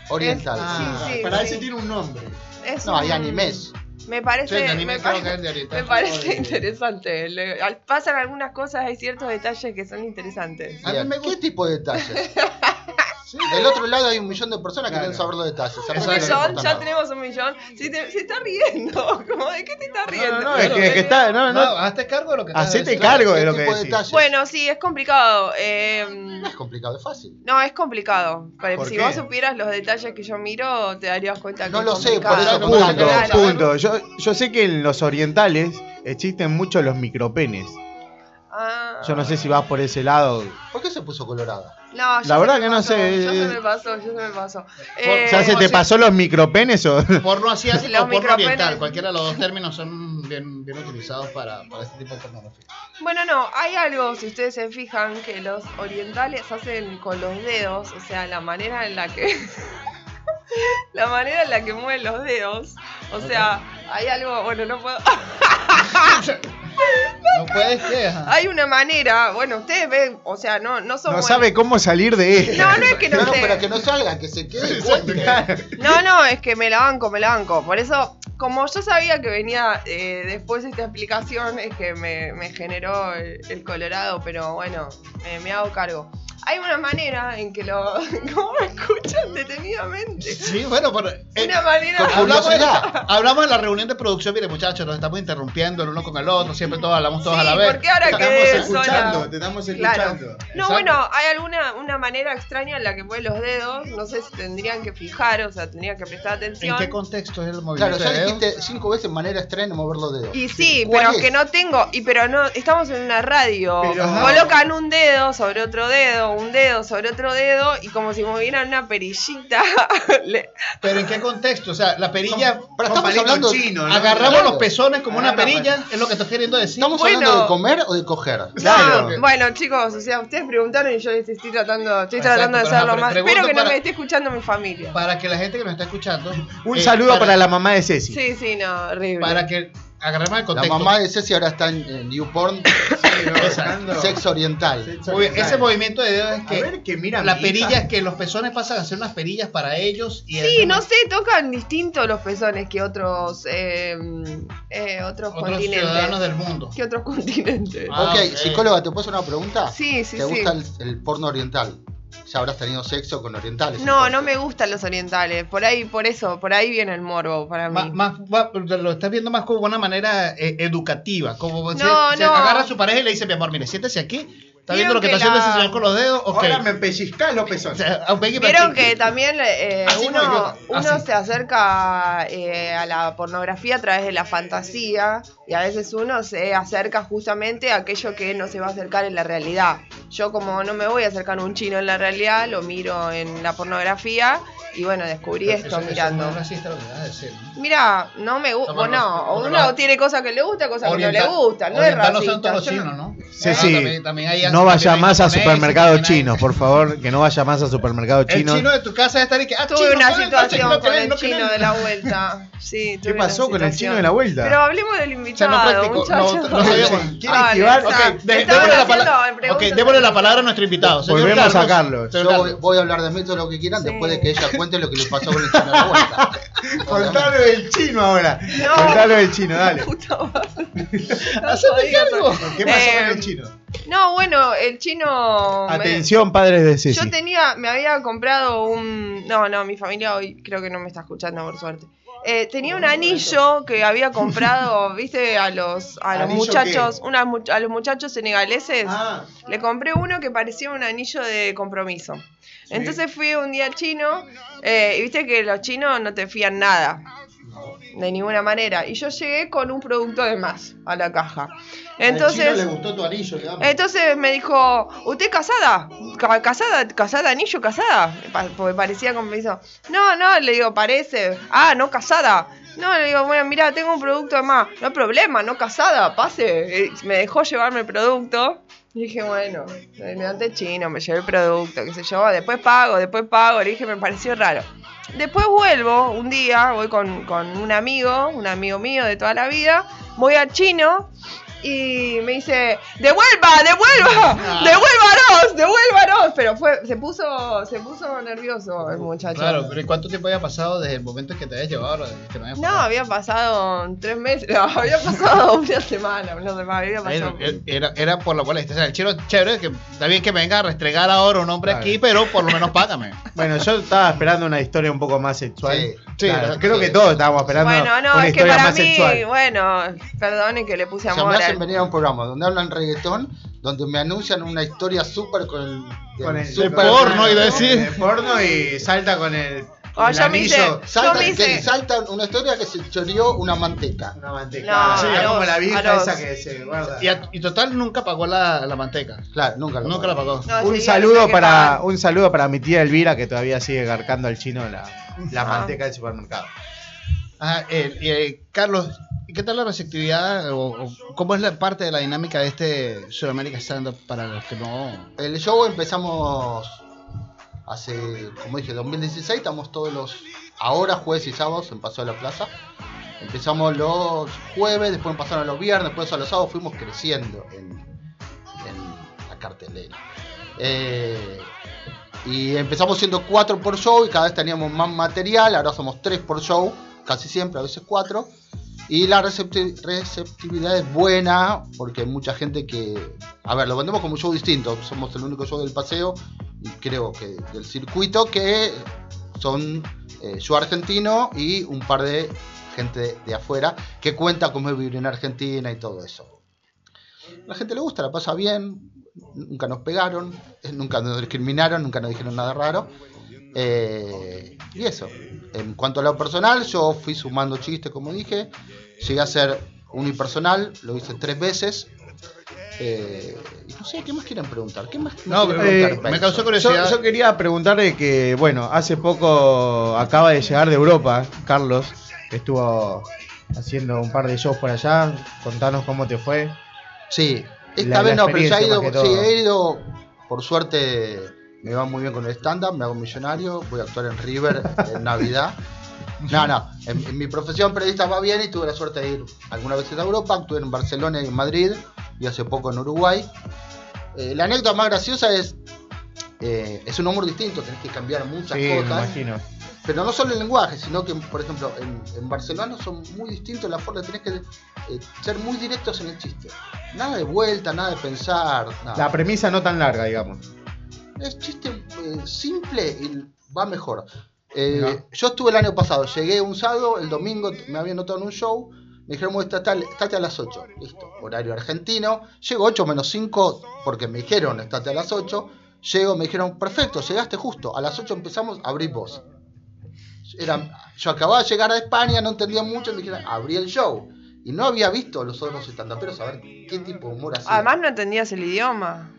[SPEAKER 7] Oriental.
[SPEAKER 4] Ah,
[SPEAKER 6] sí, sí,
[SPEAKER 5] Para
[SPEAKER 6] sí.
[SPEAKER 5] ese tiene un nombre.
[SPEAKER 6] Es
[SPEAKER 7] No, hay animes.
[SPEAKER 6] Me
[SPEAKER 4] Sí,
[SPEAKER 6] parece,
[SPEAKER 4] de anime
[SPEAKER 6] me,
[SPEAKER 4] creo
[SPEAKER 6] pare-
[SPEAKER 4] que es de oriental.
[SPEAKER 6] me parece interesante. Le- al- pasan algunas cosas, hay ciertos detalles que son interesantes.
[SPEAKER 4] A mí
[SPEAKER 7] Bien.
[SPEAKER 4] me
[SPEAKER 7] ¿Qué tipo de detalles? [LAUGHS] Del otro lado hay un millón de personas que
[SPEAKER 5] Claro.
[SPEAKER 7] quieren saber los detalles.
[SPEAKER 6] Un millón, ya
[SPEAKER 7] nada.
[SPEAKER 6] tenemos un millón. Si te- se está riendo, [LAUGHS] como de qué te estás riendo.
[SPEAKER 5] no, es que- es que está- no,
[SPEAKER 4] No,
[SPEAKER 5] no.
[SPEAKER 4] hazte cargo de lo que estás
[SPEAKER 5] Hacete
[SPEAKER 4] diciendo.
[SPEAKER 5] cargo de
[SPEAKER 7] ¿Qué
[SPEAKER 5] lo que
[SPEAKER 7] de
[SPEAKER 5] decís.
[SPEAKER 7] detalles?
[SPEAKER 6] Bueno, sí, es complicado. eh,
[SPEAKER 7] No es complicado, es fácil.
[SPEAKER 6] no, es complicado. Pero
[SPEAKER 5] ¿Por
[SPEAKER 6] si
[SPEAKER 5] qué?
[SPEAKER 6] vos supieras los detalles que yo miro, te darías cuenta que
[SPEAKER 7] No
[SPEAKER 6] es
[SPEAKER 7] lo sé, por eso
[SPEAKER 5] Punto, punto. Yo, yo sé que en los orientales existen mucho los micropenes.
[SPEAKER 6] Ah.
[SPEAKER 5] Yo no sé si vas por ese lado.
[SPEAKER 7] ¿Por qué se puso colorada?
[SPEAKER 6] No, ya
[SPEAKER 5] La
[SPEAKER 6] se
[SPEAKER 5] verdad
[SPEAKER 6] me
[SPEAKER 5] que no
[SPEAKER 6] pasó,
[SPEAKER 5] sé.
[SPEAKER 6] Ya se me pasó, ya se me pasó. Eh,
[SPEAKER 5] ¿Ya se
[SPEAKER 4] ¿cómo
[SPEAKER 5] te pasó los micropenes o...?
[SPEAKER 4] Porno asiático o porno oriental. Cualquiera de los dos términos son bien, bien utilizados para, para este tipo de pornografía.
[SPEAKER 6] Bueno, no, hay algo, si ustedes se fijan, que los orientales hacen con los dedos, o sea, la manera en la que. [LAUGHS] la manera en la que mueven los dedos. O sea, hay algo, bueno, no puedo. [LAUGHS]
[SPEAKER 4] No puedes que. ajá.
[SPEAKER 6] hay una manera, bueno, ustedes ven, o sea, no, no son
[SPEAKER 5] No sabe cómo salir de esto.
[SPEAKER 6] No, no es que no,
[SPEAKER 7] No, no,
[SPEAKER 6] sé.
[SPEAKER 7] pero que no salga, que se quede. [LAUGHS]
[SPEAKER 6] No, no, es que me la banco, me la banco. Por eso, como yo sabía que venía eh, después esta explicación, es que me, me generó el, el colorado, pero bueno, me hago cargo. Hay una manera en que lo. [LAUGHS] ¿Cómo me escuchan detenidamente?
[SPEAKER 4] Sí, bueno, pero. eh,
[SPEAKER 6] Una manera.
[SPEAKER 4] Hablamos,
[SPEAKER 7] curiosidad. [LAUGHS]
[SPEAKER 4] hablamos en la reunión de producción, mire muchachos, nos estamos interrumpiendo el uno con el otro, siempre todos hablamos todos a la vez.
[SPEAKER 6] porque ahora
[SPEAKER 5] Te estamos escuchando,
[SPEAKER 6] sola.
[SPEAKER 5] te estamos
[SPEAKER 6] Claro.
[SPEAKER 5] escuchando.
[SPEAKER 6] No,
[SPEAKER 4] Exacto.
[SPEAKER 6] bueno, hay alguna una manera extraña en la que mueven los dedos. No sé si tendrían que fijar, o sea, tendrían que prestar
[SPEAKER 4] ¿En
[SPEAKER 6] atención.
[SPEAKER 4] qué contexto es el
[SPEAKER 7] Claro,
[SPEAKER 4] movimiento
[SPEAKER 7] ya
[SPEAKER 4] de dedo?
[SPEAKER 7] dijiste cinco veces manera extraña de mover los dedos.
[SPEAKER 6] Y sí,
[SPEAKER 7] ¿Cuál
[SPEAKER 6] pero
[SPEAKER 7] es?
[SPEAKER 6] que no tengo, y pero no, estamos en una radio.
[SPEAKER 5] Pero-.
[SPEAKER 6] Colocan un dedo sobre otro dedo, un dedo sobre otro dedo, y como si movieran una perillita. [LAUGHS]
[SPEAKER 4] ¿Pero en qué contexto? O sea, la perilla.
[SPEAKER 7] Pero estamos hablando
[SPEAKER 5] chino, ¿no?
[SPEAKER 4] Agarramos
[SPEAKER 7] Claro.
[SPEAKER 4] los pezones como una perilla, es lo que estás queriendo decir.
[SPEAKER 7] ¿Estamos
[SPEAKER 6] Bueno.
[SPEAKER 7] hablando de comer o de coger?
[SPEAKER 5] Claro.
[SPEAKER 6] No, bueno, chicos, o sea, ustedes preguntaron y yo les estoy tratando, estoy
[SPEAKER 4] Exacto,
[SPEAKER 6] tratando de hacerlo más.
[SPEAKER 4] pero
[SPEAKER 6] Espero que no
[SPEAKER 4] para-
[SPEAKER 6] me esté escuchando mi familia.
[SPEAKER 4] Para que la gente que nos está escuchando.
[SPEAKER 5] Un
[SPEAKER 4] eh,
[SPEAKER 5] saludo para, la mamá de Ceci.
[SPEAKER 6] Sí, sí, no, horrible.
[SPEAKER 4] Para que agarremos el
[SPEAKER 7] La
[SPEAKER 4] contexto.
[SPEAKER 7] mamá de Ceci ahora está en, en YouPorn, [COUGHS] sexo oriental.
[SPEAKER 4] Muy bien, ese movimiento de dedo es que.
[SPEAKER 5] ver, que mira
[SPEAKER 4] la
[SPEAKER 5] mi
[SPEAKER 4] perilla
[SPEAKER 5] hija.
[SPEAKER 4] es que los pezones pasan a ser unas perillas para ellos. Y
[SPEAKER 6] Sí,
[SPEAKER 4] el-
[SPEAKER 6] no sé, tocan distinto los pezones que otros eh, eh, otros,
[SPEAKER 4] Otros
[SPEAKER 6] continentes.
[SPEAKER 4] ciudadanos del mundo.
[SPEAKER 6] Que otros [LAUGHS] continentes.
[SPEAKER 4] Ah,
[SPEAKER 7] ok,
[SPEAKER 4] ok.
[SPEAKER 7] psicóloga, ¿te puedo hacer una pregunta?
[SPEAKER 6] Sí, sí,
[SPEAKER 7] ¿Te
[SPEAKER 6] sí.
[SPEAKER 7] gusta el, el porno oriental? Ya habrás tenido sexo con orientales.
[SPEAKER 6] No,
[SPEAKER 7] entonces.
[SPEAKER 6] no me gustan los orientales. Por ahí, por eso, por ahí viene el morbo para mí.
[SPEAKER 4] Más, más- va- lo estás viendo más como una manera eh, educativa. Como si,
[SPEAKER 6] No,
[SPEAKER 4] si
[SPEAKER 6] no.
[SPEAKER 4] agarra a su pareja y le dice, mi amor, mire, siéntese aquí
[SPEAKER 8] ¿Está viendo lo que está
[SPEAKER 6] Vieron
[SPEAKER 8] haciendo
[SPEAKER 6] que
[SPEAKER 8] ese
[SPEAKER 6] la-
[SPEAKER 8] señor con los dedos? Ok.
[SPEAKER 5] Ahora me pellizcás los
[SPEAKER 8] Peggy
[SPEAKER 6] Vieron que también eh,
[SPEAKER 8] no,
[SPEAKER 6] uno, se acerca eh, a la pornografía a través de la fantasía y a veces uno se acerca justamente a aquello que no se va a acercar en la realidad. Yo como no me voy a acercar a un chino en la realidad, lo miro en la pornografía y bueno, descubrí
[SPEAKER 8] Eso-
[SPEAKER 6] esto
[SPEAKER 8] eso
[SPEAKER 6] mirando.
[SPEAKER 8] no es racista lo que vas a decir, ¿no?
[SPEAKER 6] Mira, no me gusta,
[SPEAKER 8] No, no,
[SPEAKER 6] uno
[SPEAKER 8] no, no.
[SPEAKER 6] tiene cosas que le gusta, cosas que no le gustan, no es racista.
[SPEAKER 8] los
[SPEAKER 6] no-
[SPEAKER 8] chinos, ¿no?
[SPEAKER 5] Sí,
[SPEAKER 8] Ah,
[SPEAKER 5] sí.
[SPEAKER 8] también- también hay-
[SPEAKER 5] No vaya más a supermercados chinos, por favor, que no vaya más a supermercados
[SPEAKER 8] El
[SPEAKER 5] chinos.
[SPEAKER 8] chino de tu casa debe estar y que. Ah,
[SPEAKER 6] Tuve
[SPEAKER 8] chino,
[SPEAKER 6] una
[SPEAKER 8] ¿cuál es el
[SPEAKER 6] situación con el
[SPEAKER 8] no
[SPEAKER 6] chino de la vuelta. Sí,
[SPEAKER 5] ¿Qué pasó con el chino de la vuelta?
[SPEAKER 6] Pero hablemos del
[SPEAKER 8] O sea, no practicó,
[SPEAKER 6] muchachos.
[SPEAKER 8] no, no sabíamos.
[SPEAKER 5] ¿Quiere
[SPEAKER 6] Dale,
[SPEAKER 5] esquivar?
[SPEAKER 6] o sea,
[SPEAKER 8] Ok, de-
[SPEAKER 6] estaban
[SPEAKER 8] démosle la palabra.
[SPEAKER 6] preguntas
[SPEAKER 8] Ok, démosle la
[SPEAKER 6] sobre-
[SPEAKER 8] palabra a nuestro invitado. Señor
[SPEAKER 5] Volvemos a
[SPEAKER 8] Carlos. Señor
[SPEAKER 7] Yo voy, a hablar de mí todo lo que quieran
[SPEAKER 6] Sí.
[SPEAKER 7] después de que ella cuente lo que le pasó con el chino de la vuelta. [LAUGHS]
[SPEAKER 5] Contalo del chino ahora.
[SPEAKER 6] No.
[SPEAKER 5] Contalo del chino, dale. [LAUGHS]
[SPEAKER 6] Puta.
[SPEAKER 8] Haceme cargo.
[SPEAKER 5] ¿Qué pasó
[SPEAKER 6] Eh,
[SPEAKER 5] con el chino?
[SPEAKER 6] No, bueno, el chino. me-
[SPEAKER 5] Atención, padres de Ceci.
[SPEAKER 6] Yo tenía, me había comprado un. No, no, mi familia hoy creo que no me está escuchando, por suerte. Eh, tenía un anillo que había comprado, [LAUGHS] viste, a los, a los
[SPEAKER 5] ¿Anillo
[SPEAKER 6] muchachos, a los muchachos senegaleses.
[SPEAKER 5] Ah,
[SPEAKER 6] Le compré uno que parecía un anillo de compromiso. Entonces fui un día al chino eh, y viste que los chinos no te fían nada. De ninguna manera. Y yo llegué con un producto de más a la caja. Entonces.
[SPEAKER 7] Al chino le gustó tu anillo, digamos.
[SPEAKER 6] Entonces me dijo, ¿usted casada? Ca- ¿Casada? ¿Casada, anillo, casada? Porque parecía como me hizo, no, no, le digo, parece. Ah, no casada. No, le digo, bueno, mira, tengo un producto de más. No hay problema, no casada, pase. Me dejó llevarme el producto. Y dije, bueno, me levanté chino, me llevé el producto, qué sé yo. Después pago, después pago. Le dije, me pareció raro. Después vuelvo un día, voy con, con un amigo, un amigo mío de toda la vida. Voy al chino y me dice, devuelva, devuelva, devuélvanos, devuélvanos. Pero fue, se puso, se puso nervioso el muchacho.
[SPEAKER 8] Claro, pero ¿y cuánto tiempo había pasado desde el momento en que te habías llevado? que no habías
[SPEAKER 6] No, había pasado tres meses, no, [LAUGHS] había pasado [LAUGHS] una semana, una semana, había pasado.
[SPEAKER 8] Era, era, era por lo cual, o sea, el chino chévere, que está bien que me venga a restregar ahora un hombre
[SPEAKER 5] Claro.
[SPEAKER 8] aquí, pero por lo menos págame. [LAUGHS]
[SPEAKER 5] Bueno, yo estaba esperando una historia un poco más sexual.
[SPEAKER 7] Sí,
[SPEAKER 8] sí,
[SPEAKER 5] Claro,
[SPEAKER 8] sí.
[SPEAKER 5] creo que todos estábamos esperando
[SPEAKER 6] Bueno, no,
[SPEAKER 5] una
[SPEAKER 6] es que
[SPEAKER 5] historia
[SPEAKER 6] para
[SPEAKER 5] más
[SPEAKER 6] mí,
[SPEAKER 5] sexual.
[SPEAKER 6] bueno, perdone que le puse
[SPEAKER 7] O sea, venir a un programa donde hablan reggaetón, donde me anuncian una historia súper con el,
[SPEAKER 5] Con el
[SPEAKER 7] súper-
[SPEAKER 8] de porno, iba a decir.
[SPEAKER 5] De porno y salta con el,
[SPEAKER 6] Ah,
[SPEAKER 5] el
[SPEAKER 6] yo me hice-.
[SPEAKER 7] Salta,
[SPEAKER 6] Yo me hice-
[SPEAKER 7] que salta una historia que se choreó una manteca.
[SPEAKER 5] Una manteca.
[SPEAKER 6] No,
[SPEAKER 5] Sí, como
[SPEAKER 6] los-
[SPEAKER 5] la vieja
[SPEAKER 6] los-
[SPEAKER 5] esa que se guarda.
[SPEAKER 8] Y, a- y total nunca pagó la, la manteca.
[SPEAKER 7] Claro, nunca lo
[SPEAKER 8] Nunca la pagó.
[SPEAKER 6] No,
[SPEAKER 5] un
[SPEAKER 6] sí,
[SPEAKER 5] saludo para un saludo para mi tía Elvira que todavía sigue garcando al chino la, la
[SPEAKER 6] Ah.
[SPEAKER 5] manteca del supermercado.
[SPEAKER 8] Ajá, eh, y, eh, Carlos, ¿y ¿qué tal la receptividad o, cómo es la parte de la dinámica de este Sudamérica Stand Up para los que no...
[SPEAKER 7] El show empezamos hace, como dije, 2016, estamos todos los, ahora jueves y sábados en Paso de la Plaza. Empezamos los jueves, después pasaron los viernes, después a los sábados fuimos creciendo en, en la cartelera. Eh, y empezamos siendo cuatro por show y cada vez teníamos más material, ahora somos tres por show, casi siempre, a veces cuatro. Y la recepti- receptividad es buena porque hay mucha gente que, a ver, lo vendemos como un show distinto, somos el único show del paseo y creo que del circuito que son eh, yo argentino y un par de gente de afuera que cuenta cómo es vivir en Argentina y todo eso. La gente le gusta, la pasa bien, nunca nos pegaron, nunca nos discriminaron, nunca nos dijeron nada raro. Eh, y eso. En cuanto a lo personal, yo fui sumando chistes, como dije. Llegué a ser unipersonal, lo hice tres veces. Eh, y no sé, ¿qué más quieren preguntar? ¿Qué más
[SPEAKER 8] No,
[SPEAKER 7] quieren
[SPEAKER 8] pero,
[SPEAKER 5] eh,
[SPEAKER 7] preguntar,
[SPEAKER 8] me causó curiosidad.
[SPEAKER 5] Yo, yo quería preguntarle que, bueno, hace poco acaba de llegar de Europa, Carlos, que estuvo haciendo un par de shows por allá. Contanos cómo te fue.
[SPEAKER 7] Sí, esta
[SPEAKER 5] La-
[SPEAKER 7] vez
[SPEAKER 5] la
[SPEAKER 7] no, pero ya he ido, sí, he ido, por suerte, me va muy bien con el stand-up, me hago millonario, voy a actuar en River en Navidad. No, no, en, en mi profesión periodista va bien y tuve la suerte de ir algunas veces a Europa, actué en Barcelona y en Madrid y hace poco en Uruguay. Eh, la anécdota más graciosa es, eh, es un humor distinto, tenés que cambiar muchas
[SPEAKER 5] Sí, me
[SPEAKER 7] cosas.
[SPEAKER 5] imagino.
[SPEAKER 7] Pero no solo el lenguaje, sino que, por ejemplo, en, en Barcelona son muy distintos la forma, tenés que eh, ser muy directos en el chiste. Nada de vuelta, nada de pensar. nada.
[SPEAKER 5] La premisa no tan larga, digamos.
[SPEAKER 7] Es chiste eh, simple y va mejor. Eh, yo estuve el año pasado, llegué un sábado, el domingo me había notado en un show, Me dijeron, "Bueno, estate, estate a las 8. Listo, horario argentino. Llego 8 menos 5 porque me dijeron, estate a las 8. Llego, me dijeron, perfecto, llegaste justo. A las 8 empezamos, abrí vos. Era, yo acababa de llegar a España, no entendía mucho, me dijeron, abrí el show. Y no había visto los otros estandaperos a ver qué tipo de humor hacía.
[SPEAKER 6] Además no entendías el idioma.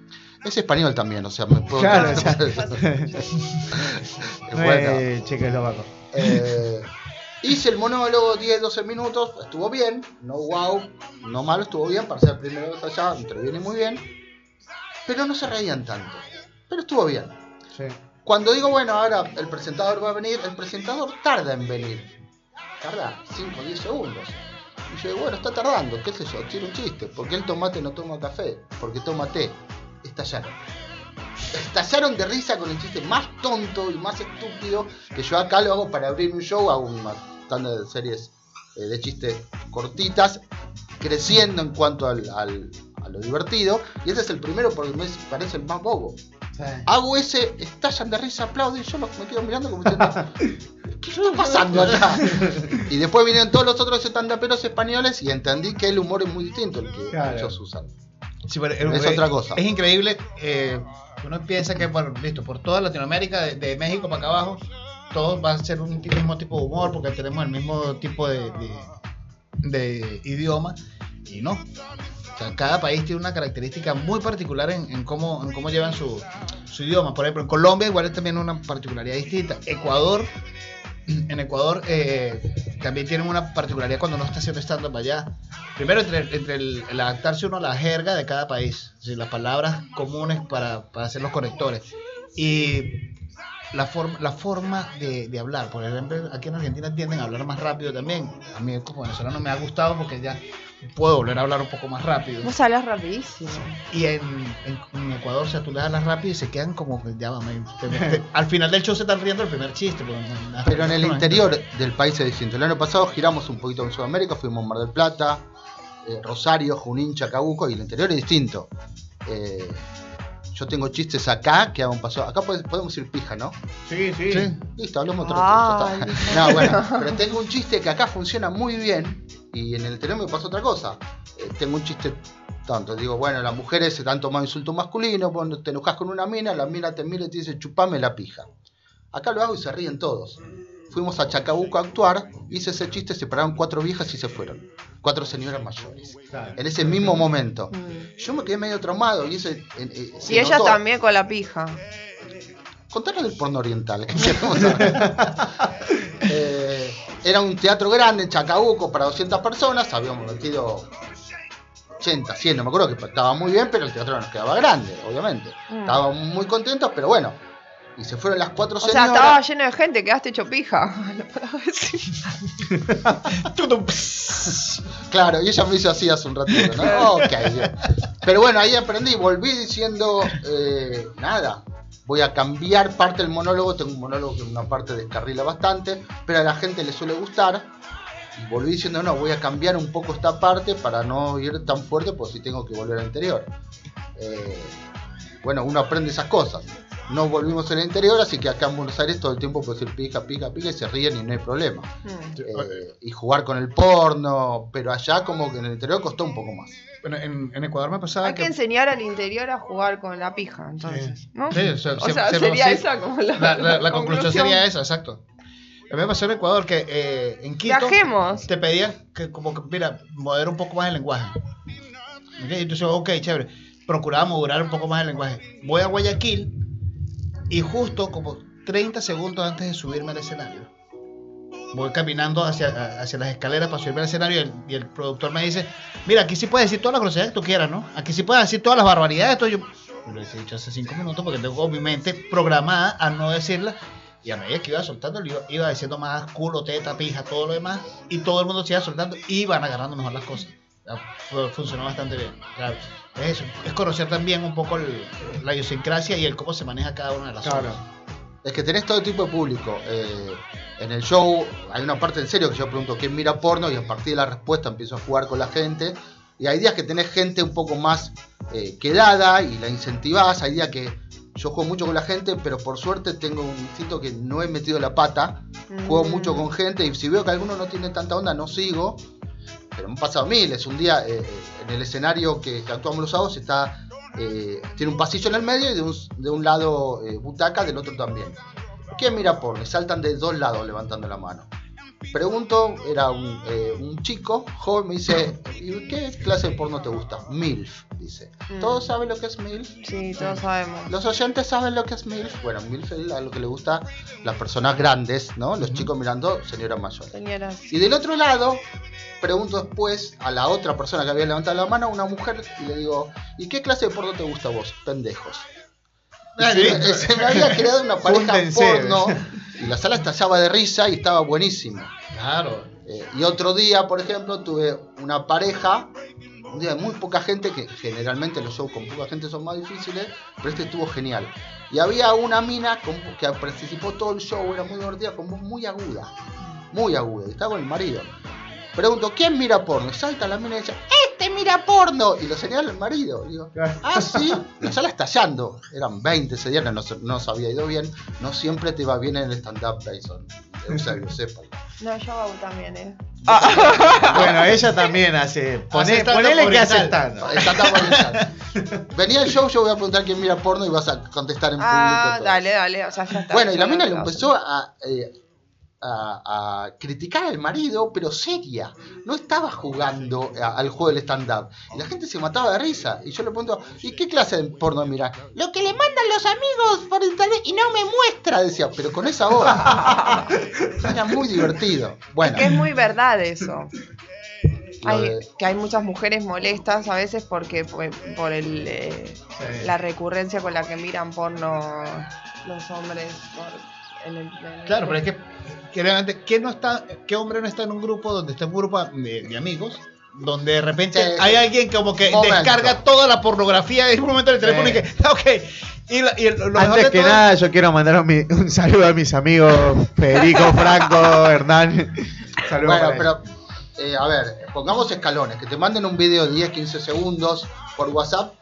[SPEAKER 7] Es español también, o sea, me puedo.
[SPEAKER 5] Claro, [LAUGHS] [LAUGHS]
[SPEAKER 7] Es
[SPEAKER 5] No
[SPEAKER 7] bueno.
[SPEAKER 5] es checoslovaco.
[SPEAKER 7] Eh, hice el monólogo 10, 12 minutos, estuvo bien, no wow, no malo, estuvo bien para ser primero vez allá, interviene muy bien, pero no se reían tanto, pero estuvo bien.
[SPEAKER 5] Sí.
[SPEAKER 7] Cuando digo, bueno, ahora el presentador va a venir, el presentador tarda en venir, tarda 5 o 10 segundos. Y yo digo, bueno, está tardando, qué sé yo, tiene un chiste, porque el tomate no toma café, porque toma té, estallaron. Estallaron de risa con el chiste más tonto y más estúpido que yo acá lo hago para abrir un show, hago una tanda de series eh, de chistes cortitas, creciendo en cuanto al, al- a lo divertido, y ese es el primero porque me parece el más bobo. Hago ese, estallan de risa, aplauden, y yo me quedo mirando como diciendo, [LAUGHS] ¿qué está pasando acá? Y después vinieron todos los otros estandaperos españoles y entendí que el humor es muy distinto el que
[SPEAKER 4] Claro.
[SPEAKER 7] ellos usan.
[SPEAKER 4] Sí, pero,
[SPEAKER 7] Es otra cosa.
[SPEAKER 4] Es increíble. eh, uno piensa que, bueno, listo, por toda Latinoamérica, de, de México para acá abajo, todo va a ser un mismo tipo de humor porque tenemos el mismo tipo de, de- de idioma. Y no. O sea, cada país tiene una característica muy particular en, en cómo, en cómo llevan su, su idioma. Por ejemplo, en Colombia igual es también una particularidad distinta. Ecuador, [CLEARS THROAT] en Ecuador eh, también tienen una particularidad cuando uno está haciendo stand-up allá. Primero, entre, el, adaptarse uno a la jerga de cada país, las palabras comunes para hacer los conectores. Y la, forma la forma de, de hablar, por ejemplo, aquí en Argentina tienden a hablar más rápido también. A mí como venezolano me ha gustado porque ya puedo volver a hablar un poco más rápido.
[SPEAKER 6] Vos hablas rapidísimo.
[SPEAKER 4] Y en, en- en Ecuador, o sea, tú le hablas rápido y se quedan como que ya va, me- te- te- [LAUGHS] al final del show se están riendo el primer chiste. no-
[SPEAKER 7] Pero en el
[SPEAKER 4] no-
[SPEAKER 7] interior del país es distinto. El año pasado giramos un poquito en Sudamérica, fuimos a Mar del Plata, eh, Rosario, Junín, Chacabuco, y el interior es distinto. Eh, yo tengo chistes acá que hago un paso. Acá pod- podemos ir pija, ¿no?
[SPEAKER 4] Sí, sí.
[SPEAKER 7] Listo, hablamos otro. [LAUGHS] No, bueno, pero tengo un chiste que acá funciona muy bien y en el interior me pasa otra cosa. Eh, tengo un chiste tanto, digo, bueno, las mujeres se han tomado insulto masculino, vos te enojas con una mina, la mina te mira y te dice, chupame la pija. Acá lo hago y se ríen todos. Fuimos a Chacabuco a actuar, hice ese chiste, se pararon cuatro viejas y se fueron. Cuatro señoras mayores. En ese mismo momento.
[SPEAKER 6] Mm.
[SPEAKER 7] Yo me quedé medio traumado y ese... eh, eh,
[SPEAKER 6] Y ella
[SPEAKER 7] notó.
[SPEAKER 6] también con la pija.
[SPEAKER 7] Contanos del porno oriental. [LAUGHS] saber. Eh, era un teatro grande en Chacabuco para 200 personas. Habíamos metido 80, 100, no me acuerdo que estaba muy bien, pero el teatro nos quedaba grande, obviamente.
[SPEAKER 6] Mm.
[SPEAKER 7] Estábamos muy contentos, pero bueno. Y se fueron las cuatro
[SPEAKER 6] O sea,
[SPEAKER 7] señoras.
[SPEAKER 6] estaba lleno de gente, quedaste hecho pija. [LAUGHS] Lo puedo decir.
[SPEAKER 7] Claro, y ella me hizo así hace un ratito, ¿no? Pero bueno, ahí aprendí, volví diciendo, eh, nada, voy a cambiar parte del monólogo, tengo un monólogo que una parte descarrila bastante, pero a la gente le suele gustar. Y volví diciendo, no, voy a cambiar un poco esta parte para no ir tan fuerte, pues si tengo que volver al interior. Eh, bueno, uno aprende esas cosas. No volvimos al interior, así que acá en Buenos Aires todo el tiempo puede decir pica, pica, pica y se ríen y no hay problema.
[SPEAKER 6] Mm.
[SPEAKER 7] Eh, y jugar con el porno, pero allá como que en el interior costó un poco más.
[SPEAKER 4] Bueno, en, en Ecuador me pasaba
[SPEAKER 6] Hay que
[SPEAKER 4] que.
[SPEAKER 6] enseñar al interior a jugar con la pija, entonces. ¿no?
[SPEAKER 4] Sí, o sea,
[SPEAKER 6] O
[SPEAKER 4] se-
[SPEAKER 6] sea,
[SPEAKER 4] se-
[SPEAKER 6] sería esa como la,
[SPEAKER 4] La, la- la conclusión sería esa, exacto. A mí me pasó en Ecuador que eh, en Quito
[SPEAKER 6] Viajemos.
[SPEAKER 4] te pedían que como que, mira, moderar un poco más el lenguaje. ¿Ok? Entonces, ok, chévere. Procuraba moderar un poco más el lenguaje. Voy a Guayaquil y justo como 30 segundos antes de subirme al escenario, voy caminando hacia, hacia las escaleras para subirme al escenario y el, productor me dice, mira, aquí sí puedes decir todas las groserías que tú quieras, ¿no? Aquí sí puedes decir todas las barbaridades. Todo yo lo he dicho hace 5 minutos porque tengo mi mente programada a no decirlas. Y a medida que iba soltando, iba diciendo más culo, teta, pija, todo lo demás. Y todo el mundo se iba soltando y iban agarrando mejor las cosas. Funcionó bastante bien. Claro, es eso. Es conocer también un poco el- la idiosincrasia y el cómo se maneja cada una de las
[SPEAKER 7] Claro.
[SPEAKER 4] zonas.
[SPEAKER 7] Es que tenés todo tipo de público. Eh, en el show hay una parte en serio que yo pregunto quién mira porno y a partir de la respuesta empiezo a jugar con la gente. Y hay días que tenés gente un poco más eh, quedada y la incentivás. Hay días que yo juego mucho con la gente, pero por suerte tengo un instinto que no he metido la pata. Juego
[SPEAKER 6] Mm.
[SPEAKER 7] mucho con gente y si veo que alguno no tiene tanta onda, no sigo. Pero han pasado miles. Un día eh, eh, en el escenario que, que actuamos los sábados está, eh, tiene un pasillo en el medio y de un, de un lado eh, butaca, del otro también. ¿Quién mira porno? Saltan de dos lados levantando la mano. Pregunto, era un, eh, un chico joven, me dice, ¿y qué clase de porno te gusta? MILF, dice.
[SPEAKER 6] Mm.
[SPEAKER 7] ¿Todos saben lo que es MILF?
[SPEAKER 6] Sí, todos sabemos.
[SPEAKER 7] ¿Los oyentes saben lo que es MILF? Bueno, MILF es a lo que le gusta las personas grandes, ¿no? Los chicos mirando señoras mayores.
[SPEAKER 6] Señoras.
[SPEAKER 7] Y del otro lado, pregunto después a la otra persona que había levantado la mano, una mujer, y le digo, ¿y qué clase de porno te gusta a vos? Pendejos.
[SPEAKER 5] Ah,
[SPEAKER 7] se,
[SPEAKER 5] ¿sí?
[SPEAKER 7] me- se me había creado una pareja
[SPEAKER 5] Júntense.
[SPEAKER 7] porno y la sala estallaba de risa y estaba buenísimo.
[SPEAKER 5] Claro.
[SPEAKER 7] Eh, y otro día, por ejemplo, tuve una pareja, un día de muy poca gente, que generalmente los shows con poca gente son más difíciles, pero este estuvo genial. Y había una mina con- que participó todo el show, era muy divertida, con voz muy aguda, muy aguda, y estaba con el marido. Pregunto, ¿quién mira porno? Y salta la mina y dice, ¡Este mira porno! Y lo señala el marido. Digo, ah, sí. [LAUGHS] La sala estallando. Eran 20 ese día, no, no se había ido bien. No siempre te va bien en el stand-up, Tyson. [LAUGHS] Eusebio, sepan.
[SPEAKER 6] No, yo hago también, ¿eh? [LAUGHS]
[SPEAKER 5] Bueno, ella también hace. Poné,
[SPEAKER 4] stand-up
[SPEAKER 5] ponele que hace stand
[SPEAKER 7] Stand-up oriental. Venía el show, yo voy a preguntar quién mira porno y vas a contestar en público.
[SPEAKER 6] Ah, dale, dale. O sea, ya está.
[SPEAKER 7] Bueno, y la mina
[SPEAKER 6] lo
[SPEAKER 7] empezó a, eh, a, a criticar al marido, pero seria. No estaba jugando a- al juego del stand-up. Y la gente se mataba de risa. Y yo le pregunto, ¿y qué clase de porno mira? Lo que le mandan los amigos por internet y no me muestra, decía, pero con esa voz. [LAUGHS] Era muy divertido. Bueno,
[SPEAKER 6] Que es muy verdad eso.
[SPEAKER 7] lo
[SPEAKER 6] Hay,
[SPEAKER 7] de-
[SPEAKER 6] que hay muchas mujeres molestas a veces porque por, por el, eh, la recurrencia con la que miran porno los hombres. por- en el- en el-
[SPEAKER 4] Claro, pero es que, que realmente, ¿qué, no está, ¿qué hombre no está en un grupo donde está un grupo de, de amigos? Donde de repente
[SPEAKER 7] Sí,
[SPEAKER 4] hay alguien como que
[SPEAKER 7] Momento.
[SPEAKER 4] descarga toda la pornografía en un momento del teléfono y que, [LAUGHS] ok. Y, la- y lo
[SPEAKER 5] Antes que
[SPEAKER 4] todo-
[SPEAKER 5] nada, yo quiero mandar un, saludo a mis amigos Federico, Franco, Hernán. Saludos
[SPEAKER 7] Bueno, pero, eh, a ver, pongamos escalones. Que te manden un video de 10, 15 segundos por WhatsApp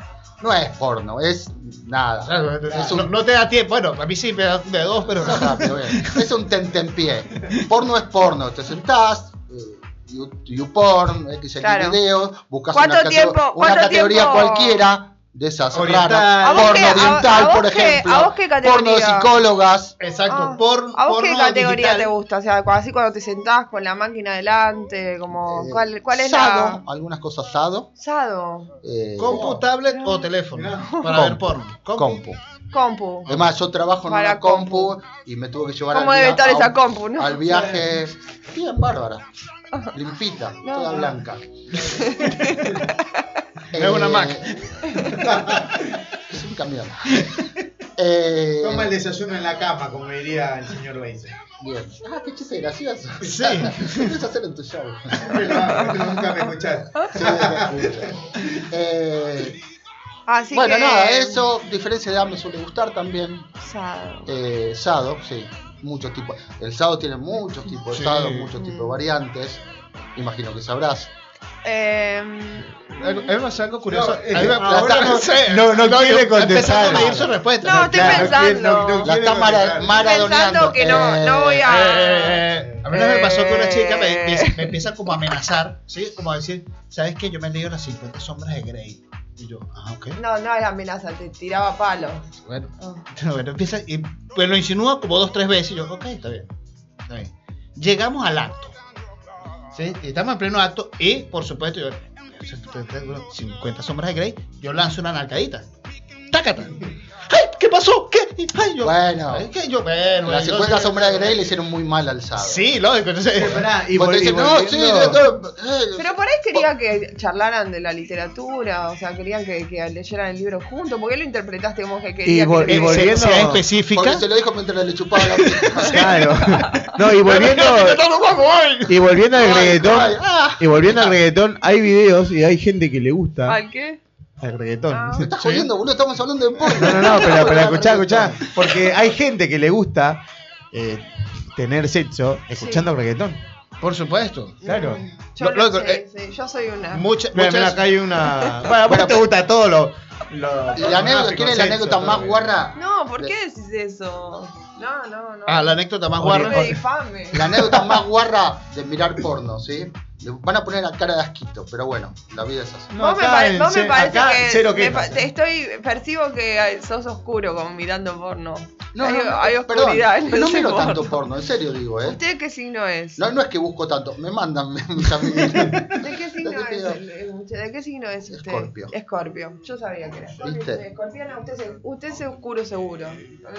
[SPEAKER 7] no es porno, es nada.
[SPEAKER 4] Claro,
[SPEAKER 7] Es
[SPEAKER 4] no,
[SPEAKER 7] un-
[SPEAKER 4] no te da tiempo. Bueno, a mí sí me da de dos, pero
[SPEAKER 7] Está rápido, bien. Es un tentempié. Porno es porno. Te sentás, eh, you- YouPorn, X
[SPEAKER 6] Claro.
[SPEAKER 7] videos, buscas
[SPEAKER 6] ¿Cuánto
[SPEAKER 7] una,
[SPEAKER 6] tiempo-
[SPEAKER 7] una categoría
[SPEAKER 6] tiempo?
[SPEAKER 7] cualquiera de esas
[SPEAKER 5] Oriental.
[SPEAKER 7] raras.
[SPEAKER 6] ¿A vos
[SPEAKER 7] Porno
[SPEAKER 6] qué-
[SPEAKER 7] oriental,
[SPEAKER 6] a
[SPEAKER 7] por
[SPEAKER 6] qué-
[SPEAKER 7] ejemplo.
[SPEAKER 6] a vos qué
[SPEAKER 7] porno de psicólogas.
[SPEAKER 4] Exacto,
[SPEAKER 6] Ah,
[SPEAKER 4] por,
[SPEAKER 6] ¿A vos qué
[SPEAKER 4] porno
[SPEAKER 6] categoría
[SPEAKER 4] digital.
[SPEAKER 6] te gusta? O sea, así cuando te sentás con la máquina delante, como
[SPEAKER 7] Eh,
[SPEAKER 6] ¿cuál, cuál es
[SPEAKER 7] sado,
[SPEAKER 6] la
[SPEAKER 7] algunas cosas sado.
[SPEAKER 6] Sado,
[SPEAKER 7] eh,
[SPEAKER 4] Compu, tablet o teléfono para ver
[SPEAKER 7] Compu.
[SPEAKER 4] porno.
[SPEAKER 7] compu.
[SPEAKER 6] compu.
[SPEAKER 7] Además, yo trabajo en
[SPEAKER 6] Para
[SPEAKER 7] una compu, y me tuve que llevar
[SPEAKER 6] ¿Cómo
[SPEAKER 7] al,
[SPEAKER 6] debe estar
[SPEAKER 7] a
[SPEAKER 6] esa compu, no?
[SPEAKER 7] al viaje. Bien, bárbara. [LAUGHS] Limpita,
[SPEAKER 6] No.
[SPEAKER 7] toda blanca. [LAUGHS]
[SPEAKER 4] Es una Mac. [LAUGHS]
[SPEAKER 7] es un camión. Eh,
[SPEAKER 5] Toma el desayuno en la cama, como diría el señor Beise.
[SPEAKER 7] Bien. Ah, qué chiste gracioso.
[SPEAKER 4] Sí.
[SPEAKER 7] Puedes hacer en tu show.
[SPEAKER 5] Nunca me escuchaste.
[SPEAKER 7] Sí, escucho. Eh,
[SPEAKER 6] Así
[SPEAKER 7] bueno,
[SPEAKER 6] que
[SPEAKER 7] nada, eso, diferencia de me suele gustar también.
[SPEAKER 6] Sado.
[SPEAKER 7] Eh, sado, sí, muchos tipos. El sado tiene muchos tipos de
[SPEAKER 4] Sí.
[SPEAKER 7] sado, muchos tipos de
[SPEAKER 6] Mm.
[SPEAKER 7] variantes. Imagino que sabrás.
[SPEAKER 6] Em,
[SPEAKER 4] Algo- A mí me pasa algo curioso.
[SPEAKER 5] No, eh,
[SPEAKER 4] me-
[SPEAKER 5] ahora
[SPEAKER 4] no sé.
[SPEAKER 5] no- no quiere contestar.
[SPEAKER 4] Empezando a medir su respuesta.
[SPEAKER 6] No, estoy pensando.
[SPEAKER 7] La está mara- maradoneando.
[SPEAKER 6] Pensando que no- no voy a-
[SPEAKER 4] Eh, eh, eh, a mí una vez me pasó que una chica me,
[SPEAKER 6] Eh.
[SPEAKER 4] me- me empieza como a amenazar, ¿sí? Como a decir, ¿sabes qué? Yo me he leído las 50 sombras de Grey. Y yo, ah, ok.
[SPEAKER 6] no, no era amenaza, te tiraba palos.
[SPEAKER 4] Bueno,
[SPEAKER 6] Oh. [LAUGHS]
[SPEAKER 4] bueno, empieza y pues lo insinúa como dos, tres veces. Y yo, ok, está bien. Está bien. Llegamos al acto. ¿sí? Estamos en pleno acto y, por supuesto, yo, 50 sombras de Grey, yo lanzo una nalgadita. ¡Tácata! ¡Ay! ¿Qué pasó? ¿Qué? Ay, yo,
[SPEAKER 7] Bueno.
[SPEAKER 4] ¿ay, ¿qué? Yo, bueno,
[SPEAKER 7] Las
[SPEAKER 4] yo
[SPEAKER 7] 50
[SPEAKER 4] sé-
[SPEAKER 7] sombras de Grey le hicieron muy mal al sado.
[SPEAKER 4] Sí, lógico. Entonces,
[SPEAKER 5] y,
[SPEAKER 7] Porque
[SPEAKER 5] vol- y
[SPEAKER 7] dicen, no, sí,
[SPEAKER 5] volviendo-
[SPEAKER 7] no, eh,
[SPEAKER 6] Pero por ahí quería que charlaran de la literatura, o sea, querían que, que leyeran el libro juntos. ¿Por qué lo interpretaste como que quería
[SPEAKER 5] vol-
[SPEAKER 6] que
[SPEAKER 5] y volviendo-
[SPEAKER 4] sea, específica.
[SPEAKER 7] porque se lo dijo mientras le chupaba la. [LAUGHS]
[SPEAKER 5] Claro. [LAUGHS] No, y volviendo, y volviendo al
[SPEAKER 7] Ay,
[SPEAKER 5] reggaetón,
[SPEAKER 7] ay, ah.
[SPEAKER 5] y volviendo al reggaetón, hay videos y hay gente que le gusta
[SPEAKER 6] ¿Al qué?
[SPEAKER 5] Al reggaetón.
[SPEAKER 6] Ah.
[SPEAKER 7] Me estás jodiendo, boludo, estamos hablando de porno.
[SPEAKER 5] No, no, no, pero, pero escuchá, escuchá. Porque hay gente que le gusta eh, tener sexo escuchando reggaetón.
[SPEAKER 4] Por supuesto.
[SPEAKER 5] Claro.
[SPEAKER 6] Yo,
[SPEAKER 4] Lo-
[SPEAKER 6] no
[SPEAKER 4] lo-
[SPEAKER 6] sé,
[SPEAKER 4] eh,
[SPEAKER 6] sí, yo soy una.
[SPEAKER 4] Mucha-
[SPEAKER 5] Mira, mira,
[SPEAKER 4] muchas-
[SPEAKER 5] acá hay una. [LAUGHS] Bueno,
[SPEAKER 7] Bueno,
[SPEAKER 5] te gusta todo lo. lo
[SPEAKER 7] la anécdota, ¿quién es la anécdota más
[SPEAKER 5] lo-
[SPEAKER 7] guarra?
[SPEAKER 6] No, ¿por qué decís eso? No, no, no.
[SPEAKER 4] Ah, la anécdota más
[SPEAKER 6] No
[SPEAKER 4] guarra.
[SPEAKER 6] me difame.
[SPEAKER 7] La anécdota más guarra de mirar porno, ¿sí? Le van a poner la cara de asquito, pero bueno, la vida es así.
[SPEAKER 5] No,
[SPEAKER 6] vos me, pare- vos me
[SPEAKER 5] ce-
[SPEAKER 6] parece
[SPEAKER 5] acá
[SPEAKER 6] que
[SPEAKER 5] cero
[SPEAKER 6] me
[SPEAKER 5] quejas.
[SPEAKER 6] pa- te estoy percibo que sos oscuro como mirando porno.
[SPEAKER 7] No,
[SPEAKER 6] hay,
[SPEAKER 7] no, no,
[SPEAKER 6] hay
[SPEAKER 7] perdón,
[SPEAKER 6] oscuridad
[SPEAKER 7] pero no miro
[SPEAKER 6] porno.
[SPEAKER 7] tanto porno, en serio digo, ¿eh?
[SPEAKER 6] ¿Usted qué signo es?
[SPEAKER 7] No, no es que busco tanto, me mandan [LAUGHS] mis amigos.
[SPEAKER 6] ¿De qué signo es? el-? ¿De qué signo es usted?
[SPEAKER 7] Escorpio.
[SPEAKER 6] Escorpio. Yo sabía que era.
[SPEAKER 7] ¿Viste?
[SPEAKER 6] Escorpiano, usted, se- usted es oscuro seguro.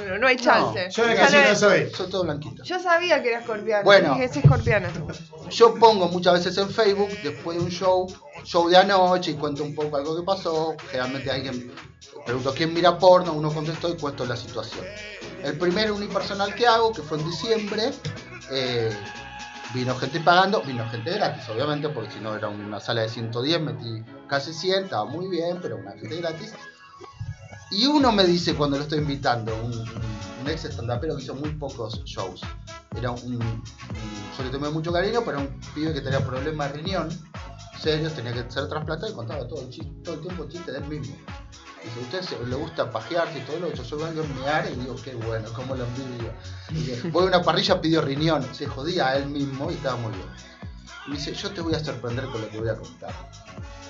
[SPEAKER 6] No, no hay chance.
[SPEAKER 5] Yo de
[SPEAKER 6] Ya
[SPEAKER 5] casino
[SPEAKER 6] no-
[SPEAKER 5] soy.
[SPEAKER 7] Soy todo blanquito.
[SPEAKER 6] Yo sabía que era escorpiano.
[SPEAKER 7] Bueno.
[SPEAKER 6] Dije, es escorpiano.
[SPEAKER 7] Yo pongo muchas veces en Facebook, después de un show, show de anoche, y cuento un poco algo que pasó. Generalmente alguien pregunto quién mira porno, uno contestó y cuento la situación. El primer unipersonal que hago, que fue en diciembre, eh, vino gente pagando, vino gente gratis, obviamente, porque si no era una sala de 110, metí casi 100, estaba muy bien, pero una gente gratis. Y uno me dice cuando lo estoy invitando, un, un- ex estandapero que hizo muy pocos shows. Era un, un- yo le tomé mucho cariño, pero un pibe que tenía problemas de riñón, serios, tenía que ser trasplantado y contaba todo el, chiste, todo el tiempo chistes del mismo. Dice, ¿usted se- le gusta pajearse y todo lo otro? Yo vengo a mear y digo, qué bueno, cómo lo envidio. [LAUGHS] Voy a una parrilla, pidió riñón, se jodía a él mismo y estaba muy bien. Y me dice, yo te voy a sorprender con lo que voy a contar.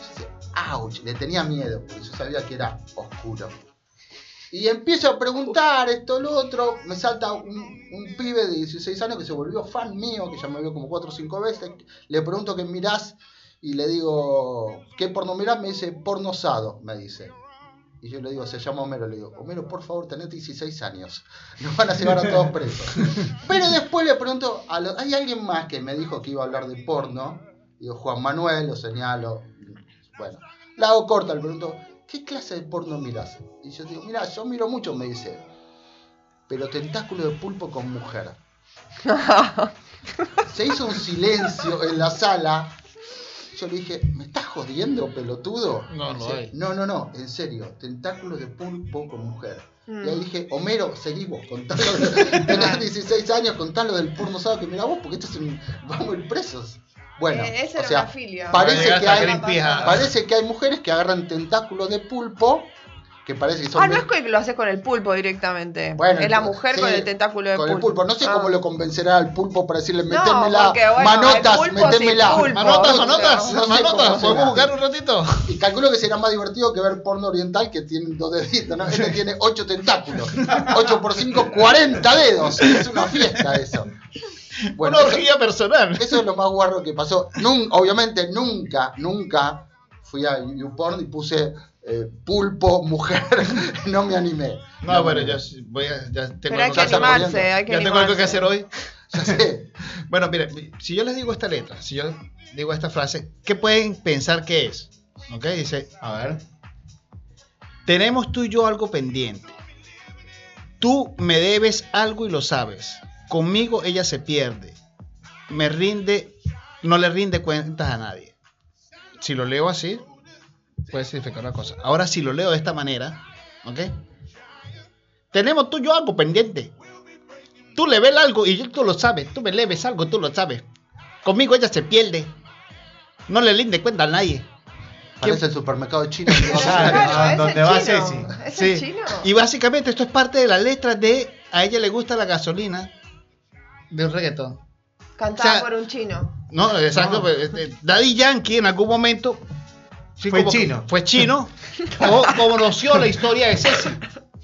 [SPEAKER 7] Dice, ouch, le tenía miedo, porque yo sabía que era oscuro. Y empiezo a preguntar esto, lo otro. Me salta un, un pibe de 16 años que se volvió fan mío, que ya me vio como 4 o 5 veces. Le pregunto qué mirás y le digo, ¿qué porno mirás? Me dice, porno sado, me dice. Y yo le digo, se llama Homero. Le digo, Homero, por favor, tenés 16 años. [LAUGHS] Nos van a llevar a todos presos. [LAUGHS] Pero después le pregunto, a lo- ¿hay alguien más que me dijo que iba a hablar de porno? Digo, Juan Manuel, lo señalo. Bueno, la hago corta, le pregunto, ¿qué clase de porno mirás? Y yo digo, mira, yo miro mucho, me dice, pero tentáculo de pulpo con mujer. [LAUGHS] Se hizo un silencio en la sala. Yo le dije, ¿me estás jodiendo, pelotudo?
[SPEAKER 4] No, no
[SPEAKER 7] Dice,
[SPEAKER 4] hay.
[SPEAKER 7] no, no, no, en serio, tentáculos de pulpo con mujer.
[SPEAKER 6] Mm.
[SPEAKER 7] Y ahí dije, Homero, seguí vos, contalo. [LAUGHS] Tenés 16 años, contalo del porno sábado que mira vos, porque esto es un. Vamos a ir presos. Bueno,
[SPEAKER 6] Eh, esa
[SPEAKER 7] o
[SPEAKER 6] era
[SPEAKER 7] sea,
[SPEAKER 6] una filia.
[SPEAKER 7] parece que hay, parece que hay mujeres que agarran tentáculos de pulpo, que parece que son.
[SPEAKER 6] Ah, no es que lo haces con el pulpo directamente.
[SPEAKER 7] Bueno,
[SPEAKER 6] es la mujer
[SPEAKER 7] sí,
[SPEAKER 6] con el tentáculo de
[SPEAKER 7] con
[SPEAKER 6] pulpo.
[SPEAKER 7] el pulpo. No sé
[SPEAKER 6] Ah.
[SPEAKER 7] cómo lo convencerá al pulpo para decirle,
[SPEAKER 6] No,
[SPEAKER 7] metémela,
[SPEAKER 6] porque, bueno,
[SPEAKER 7] manotas, metémela.
[SPEAKER 6] pulpo.
[SPEAKER 4] Manotas,
[SPEAKER 6] No,
[SPEAKER 4] manotas,
[SPEAKER 7] no
[SPEAKER 4] manotas. ¿Podemos
[SPEAKER 7] será.
[SPEAKER 4] jugar un ratito?
[SPEAKER 7] Y calculo que será más divertido que ver porno oriental que tiene dos deditos, ¿no? Este tiene ocho tentáculos. 8 por 5, 40 dedos. Es una fiesta eso. [LAUGHS] Bueno,
[SPEAKER 4] Una
[SPEAKER 7] eso,
[SPEAKER 4] orgía personal.
[SPEAKER 7] eso es lo más guarro que pasó. Nun- obviamente nunca, nunca fui a YouPorn y puse eh, pulpo, mujer. [LAUGHS] no me animé.
[SPEAKER 4] No, bueno, ya voy a. Ya tengo
[SPEAKER 6] Pero hay
[SPEAKER 4] algo
[SPEAKER 6] que
[SPEAKER 7] ya está
[SPEAKER 6] animarse, hay que
[SPEAKER 4] Ya tengo algo que
[SPEAKER 6] animarse.
[SPEAKER 4] hacer hoy. [LAUGHS]
[SPEAKER 7] Ya sé.
[SPEAKER 4] Bueno, mire, si yo les digo esta letra, si yo digo esta frase, ¿qué pueden pensar que es? ¿Ok? Dice,
[SPEAKER 5] A ver.
[SPEAKER 4] tenemos tú y yo algo pendiente. Tú me debes algo y lo sabes. Conmigo ella se pierde. Me rinde, no le rinde cuentas a nadie. Si lo leo así, puede significar una cosa. Ahora, si lo leo de esta manera, ¿ok? Tenemos tú y yo algo pendiente. Tú le ves algo y yo- tú lo sabes. Tú me le ves algo, tú lo sabes. Conmigo ella se pierde. No le rinde cuenta a nadie.
[SPEAKER 7] Parece el supermercado chino.
[SPEAKER 5] ¿dónde va. Ceci?
[SPEAKER 6] ¿Ese es
[SPEAKER 4] Sí.
[SPEAKER 6] chino?
[SPEAKER 4] Y básicamente esto es parte de la letra de A ella le gusta la gasolina de un reggaetón.
[SPEAKER 6] Cantada
[SPEAKER 4] o sea,
[SPEAKER 6] por un chino.
[SPEAKER 4] No, exacto.
[SPEAKER 5] No.
[SPEAKER 4] pues, este, Daddy Yankee en algún momento sí,
[SPEAKER 5] Fue chino.
[SPEAKER 4] Fue chino. [LAUGHS] o conoció la historia de Ceci.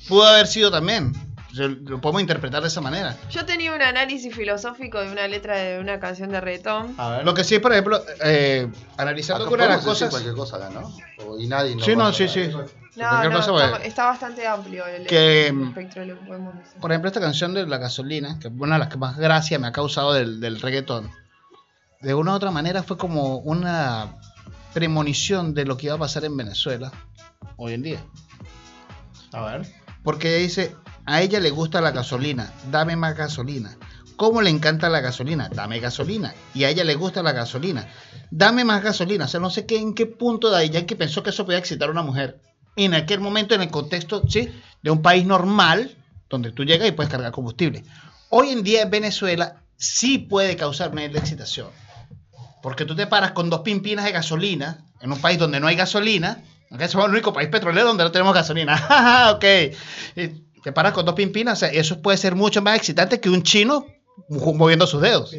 [SPEAKER 4] Pudo haber sido también. Lo podemos interpretar de esa manera.
[SPEAKER 6] Yo tenía un análisis filosófico de una letra de una canción de reggaetón.
[SPEAKER 5] A ver.
[SPEAKER 4] Lo que sí, por ejemplo, eh, analizando algunas de las cosas.
[SPEAKER 7] cualquier cosa acá, ¿no? O- y nadie nos
[SPEAKER 4] Sí, no,
[SPEAKER 7] a
[SPEAKER 4] sí, sí.
[SPEAKER 6] No, no,
[SPEAKER 4] cosa, pues.
[SPEAKER 6] está, está bastante amplio el,
[SPEAKER 4] Que,
[SPEAKER 6] el
[SPEAKER 4] mm,
[SPEAKER 6] espectro de lo que podemos decir.
[SPEAKER 4] Por ejemplo, esta canción de la gasolina, que es una de las que más gracia me ha causado del, del reggaetón, de una u otra manera fue como una premonición de lo que iba a pasar en Venezuela hoy en día.
[SPEAKER 5] A ver.
[SPEAKER 4] Porque dice, a ella le gusta la gasolina, dame más gasolina. ¿Cómo le encanta la gasolina? Dame gasolina. Y a ella le gusta la gasolina. Dame más gasolina. O sea, no sé qué, en qué punto de ya que pensó que eso podía excitar a una mujer. En aquel momento, en el contexto, sí, de un país normal, donde tú llegas y puedes cargar combustible. Hoy en día en Venezuela sí puede causar una excitación. Porque tú te paras con dos pimpinas de gasolina en un país donde no hay gasolina. ¿ok? Somos el único país petrolero donde no tenemos gasolina. [LAUGHS] ok. Te paras con dos pimpinas. O sea, eso puede ser mucho más excitante que un chino moviendo sus dedos.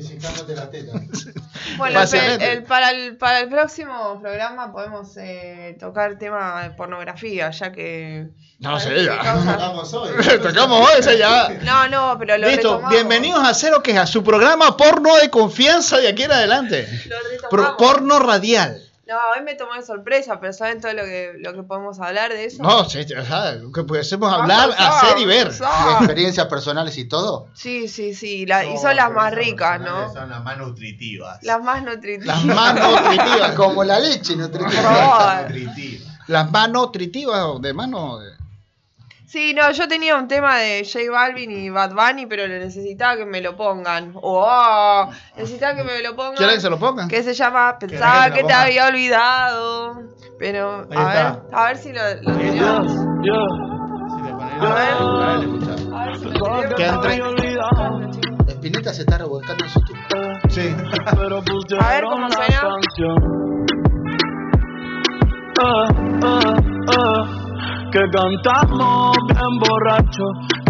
[SPEAKER 7] La teta. [LAUGHS]
[SPEAKER 6] Bueno, el- el- para, el, para el próximo programa podemos eh, tocar tema de pornografía, ya que.
[SPEAKER 4] No sé,
[SPEAKER 6] parece
[SPEAKER 4] ya.
[SPEAKER 6] que causa-
[SPEAKER 7] Tocamos hoy. [LAUGHS]
[SPEAKER 4] Tocamos hoy, ese ya.
[SPEAKER 6] No, no, pero lo
[SPEAKER 4] Listo,
[SPEAKER 6] retomamos.
[SPEAKER 4] bienvenidos a Cero Quejas, su programa porno de confianza de aquí en adelante.
[SPEAKER 6] Lo
[SPEAKER 4] Pro-
[SPEAKER 6] retomamos.
[SPEAKER 4] porno radial.
[SPEAKER 6] No, hoy me tomó de sorpresa, pero ¿saben todo lo que, lo que podemos hablar de eso?
[SPEAKER 4] No, sí, o sea, lo que podemos
[SPEAKER 6] Va a
[SPEAKER 4] hablar, hacer y ver.
[SPEAKER 6] va a
[SPEAKER 7] ¿Y
[SPEAKER 6] pasar.
[SPEAKER 7] experiencias personales y todo?
[SPEAKER 6] Sí, sí, sí, la- y son las más ricas, ¿no?
[SPEAKER 5] Son las más nutritivas.
[SPEAKER 6] Las más nutritivas.
[SPEAKER 4] Las más nutritivas.
[SPEAKER 7] Como la leche,
[SPEAKER 5] nutritivas.
[SPEAKER 4] Las más nutritivas de mano. de-
[SPEAKER 6] Sí, no, yo tenía un tema de J Balvin y Bad Bunny, pero le necesitaba que me lo pongan. Oh, necesitaba que me lo pongan.
[SPEAKER 4] ¿Quieren que se lo pongan?
[SPEAKER 6] Que se llama Pensaba
[SPEAKER 5] ¿Querés que
[SPEAKER 6] que
[SPEAKER 5] te
[SPEAKER 6] había olvidado. Pero, a ver, a ver si lo, lo tenemos.
[SPEAKER 5] Si le pones
[SPEAKER 6] A ver.
[SPEAKER 5] a ver, escuchá.
[SPEAKER 6] A ver si lo
[SPEAKER 7] Espineta se está revolcando en su tumba.
[SPEAKER 4] Sí.
[SPEAKER 6] A ver cómo suena.
[SPEAKER 9] Que cantamos bien borracho,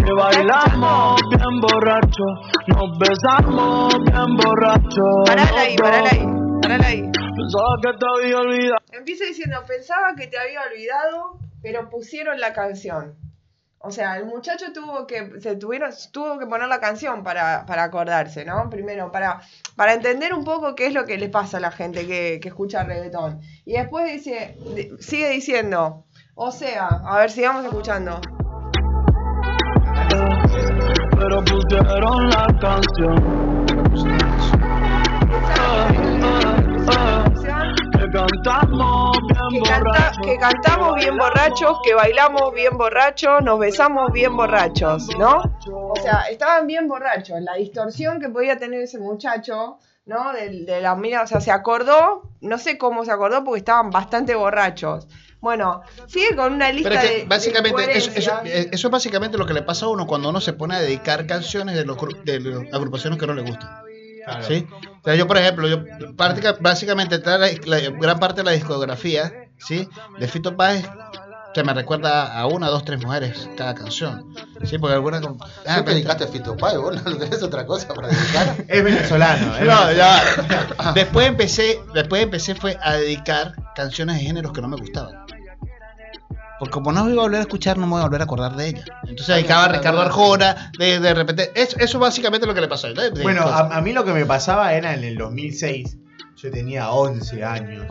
[SPEAKER 9] que bailamos bien borracho, nos besamos bien borracho.
[SPEAKER 6] Parala ahí, parala ahí, parala ahí.
[SPEAKER 9] Pensaba que te había olvidado.
[SPEAKER 6] Empieza diciendo, pensaba que te había olvidado, pero pusieron la canción. O sea, el muchacho tuvo que, se tuvieron, tuvo que poner la canción para, para acordarse, ¿no? Primero, para, para entender un poco qué es lo que le pasa a la gente que, que escucha reggaetón. Y después dice, di- sigue diciendo, o sea, a ver, sigamos escuchando.
[SPEAKER 9] Pero pusieron la canción. Que cantamos bien
[SPEAKER 6] Que, canta-
[SPEAKER 9] borracho.
[SPEAKER 6] que cantamos bien borrachos, que bailamos bien borrachos, nos besamos bien borrachos, ¿no? O sea, estaban bien borrachos. La distorsión que podía tener ese muchacho, ¿no? De, de la mina, o sea, se acordó, no sé cómo se acordó porque estaban bastante borrachos. Bueno, sigue con una lista
[SPEAKER 4] Pero es
[SPEAKER 6] de.
[SPEAKER 4] que básicamente,
[SPEAKER 6] de
[SPEAKER 4] eso, eso, eh, eso es básicamente lo que le pasa a uno cuando uno se pone a dedicar canciones de, los, de las agrupaciones que no le gustan.
[SPEAKER 5] Claro.
[SPEAKER 4] ¿sí? O sea, yo, por ejemplo, yo práctica- básicamente la, la- gran parte de la discografía ¿sí? de Fito Páez se me recuerda a una, dos, tres mujeres cada canción. ¿sí? Porque algunas. como- Ah,
[SPEAKER 7] ¿Tú
[SPEAKER 4] pero-
[SPEAKER 7] dedicaste a Fito Páez? ¿Vos [LAUGHS] no tenés otra cosa para dedicar? [LAUGHS]
[SPEAKER 5] Es venezolano. es
[SPEAKER 4] No,
[SPEAKER 5] venezolano.
[SPEAKER 4] ya. Después empecé, después empecé fue a dedicar canciones de géneros que no me gustaban. Porque como no iba a volver a escuchar, no me voy a volver a acordar de ella. Entonces dedicaba a Ricardo Arjona, de, de repente. Eso, eso básicamente es lo que le pasó. ¿no? De-
[SPEAKER 5] Bueno, a, a mí lo que me pasaba era en el 2006. Yo tenía 11 años,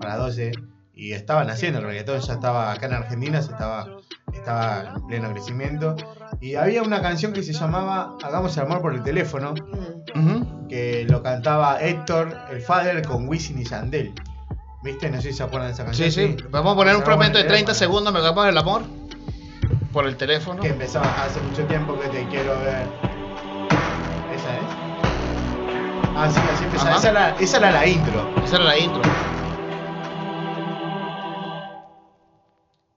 [SPEAKER 5] para 12, y estaba naciendo el reggaetón. Ya estaba acá en Argentina, se estaba, estaba en pleno crecimiento. Y había una canción que se llamaba Hagamos el amor por el teléfono, que lo cantaba Héctor, el Father, con Wisin y Yandel. ¿Viste? No sé si se acuerdan de esa canción.
[SPEAKER 4] Sí, sí. Vamos a poner un fragmento de
[SPEAKER 5] el
[SPEAKER 4] 30
[SPEAKER 5] teléfono.
[SPEAKER 4] segundos, me hagamos el amor. Por el teléfono.
[SPEAKER 5] Que empezaba hace mucho tiempo que te quiero ver. ¿Esa es? Ah, sí, así empezaba. Esa era, esa era la intro.
[SPEAKER 4] Esa era la intro.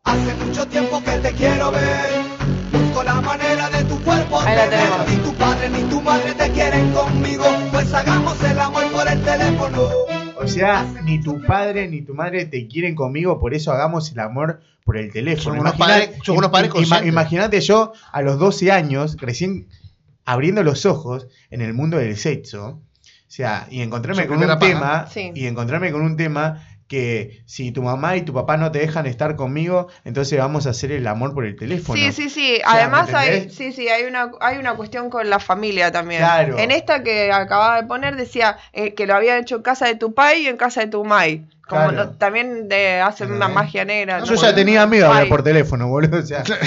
[SPEAKER 10] Hace mucho tiempo que te quiero ver. Busco la manera de tu cuerpo.
[SPEAKER 6] Ahí la
[SPEAKER 10] tener.
[SPEAKER 6] tenemos.
[SPEAKER 10] Ni tu padre ni tu madre te quieren conmigo. Pues hagamos el amor por el teléfono.
[SPEAKER 5] O sea, ni tu padre ni tu madre te quieren conmigo, por eso hagamos el amor por el teléfono.
[SPEAKER 4] Son unos padres-.
[SPEAKER 5] Imagínate yo a los 12 años, recién abriendo los ojos en el mundo del sexo. O sea, y encontrarme
[SPEAKER 4] Su
[SPEAKER 5] con un
[SPEAKER 4] paja.
[SPEAKER 5] tema.
[SPEAKER 6] Sí.
[SPEAKER 5] Y encontrarme con un tema que si tu mamá y tu papá no te dejan estar conmigo, entonces vamos a hacer el amor por el teléfono.
[SPEAKER 6] Sí, sí, sí.
[SPEAKER 5] O sea, ¿me
[SPEAKER 6] Además hay, sí, sí, hay una, hay una cuestión con la familia también.
[SPEAKER 5] Claro.
[SPEAKER 6] En esta que acababa de poner decía eh, que lo habían hecho en casa de tu pai y en casa de tu mai. Como
[SPEAKER 5] Claro.
[SPEAKER 6] no- también de, hacen una
[SPEAKER 5] ¿Entendés?
[SPEAKER 6] magia negra.
[SPEAKER 5] Yo
[SPEAKER 6] ¿no?
[SPEAKER 5] ya tenía miedo de hablar por teléfono, boludo. O sea, claro,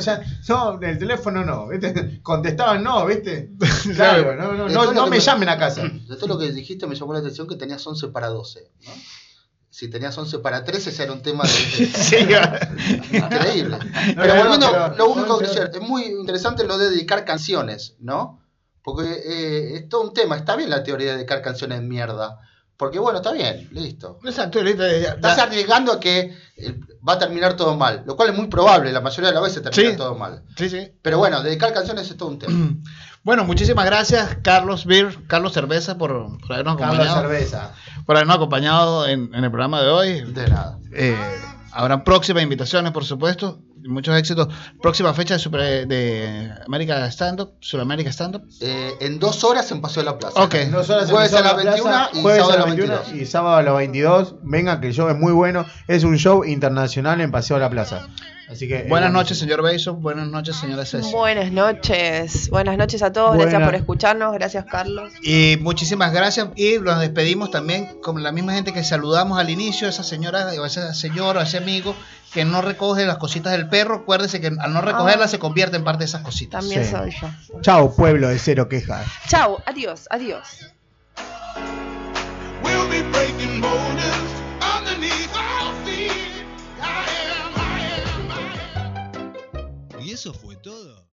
[SPEAKER 5] ya, no, el teléfono no, ¿viste? Contestaban no, ¿viste? Claro, no, no, no, no me
[SPEAKER 7] me-
[SPEAKER 5] llamen a casa.
[SPEAKER 7] De todo lo que dijiste me llamó la atención que tenías 11 para 12. ¿no? Si tenías 11 para 13, ese era un tema de... [LAUGHS]
[SPEAKER 4] Sí,
[SPEAKER 7] Increíble.
[SPEAKER 5] No,
[SPEAKER 7] Pero
[SPEAKER 5] no,
[SPEAKER 7] volviendo, lo único que decía, es muy interesante lo de dedicar canciones, ¿no? Porque eh, es todo un tema. Está bien la teoría de dedicar canciones de mierda. Porque bueno, está bien, listo.
[SPEAKER 4] Exacto, listo, ya- ya-
[SPEAKER 7] Estás arriesgando a que eh, va a terminar todo mal, lo cual es muy probable, la mayoría de las veces termina
[SPEAKER 4] Sí.
[SPEAKER 7] todo mal.
[SPEAKER 4] Sí, sí.
[SPEAKER 7] Pero bueno, dedicar canciones es todo un tema. [CLEARS THROAT]
[SPEAKER 4] Bueno, muchísimas gracias, Carlos Beer, Carlos Cerveza, por, por habernos
[SPEAKER 5] Carlos
[SPEAKER 4] acompañado.
[SPEAKER 5] Cerveza.
[SPEAKER 4] Por habernos acompañado en, en el programa de hoy.
[SPEAKER 7] De nada.
[SPEAKER 4] Eh, habrá próximas invitaciones, por supuesto. muchos éxitos. Próxima fecha de, Super- de América Stand Up, Sudamérica Stand Up.
[SPEAKER 7] Eh, en dos horas en Paseo de la Plaza.
[SPEAKER 4] Ok.
[SPEAKER 5] Dos horas en
[SPEAKER 7] Jueves a las
[SPEAKER 5] de la
[SPEAKER 7] 21
[SPEAKER 5] Plaza,
[SPEAKER 7] y
[SPEAKER 5] jueves
[SPEAKER 7] sábado
[SPEAKER 5] a las
[SPEAKER 7] las
[SPEAKER 5] 21
[SPEAKER 7] 22.
[SPEAKER 5] y sábado a las 22. Venga, que el show es muy bueno. Es un show internacional en Paseo de la Plaza. Así que.
[SPEAKER 4] Buenas
[SPEAKER 5] eh,
[SPEAKER 4] noches, señor Beiso. Buenas noches, señora Ceci.
[SPEAKER 6] Buenas noches. Buenas noches a todos. Gracias por escucharnos. Gracias, Carlos.
[SPEAKER 4] Y muchísimas gracias. Y nos despedimos también con la misma gente que saludamos al inicio, esa señora o ese señor o ese amigo que no recoge las cositas del perro. Acuérdese que al no recogerlas
[SPEAKER 6] Ah.
[SPEAKER 4] se convierte en parte de esas cositas.
[SPEAKER 6] También
[SPEAKER 5] Sí.
[SPEAKER 6] soy yo.
[SPEAKER 5] Chao, pueblo de cero quejas.
[SPEAKER 6] Chao. Adiós. Adiós.
[SPEAKER 11] We'll be
[SPEAKER 2] eso fue todo?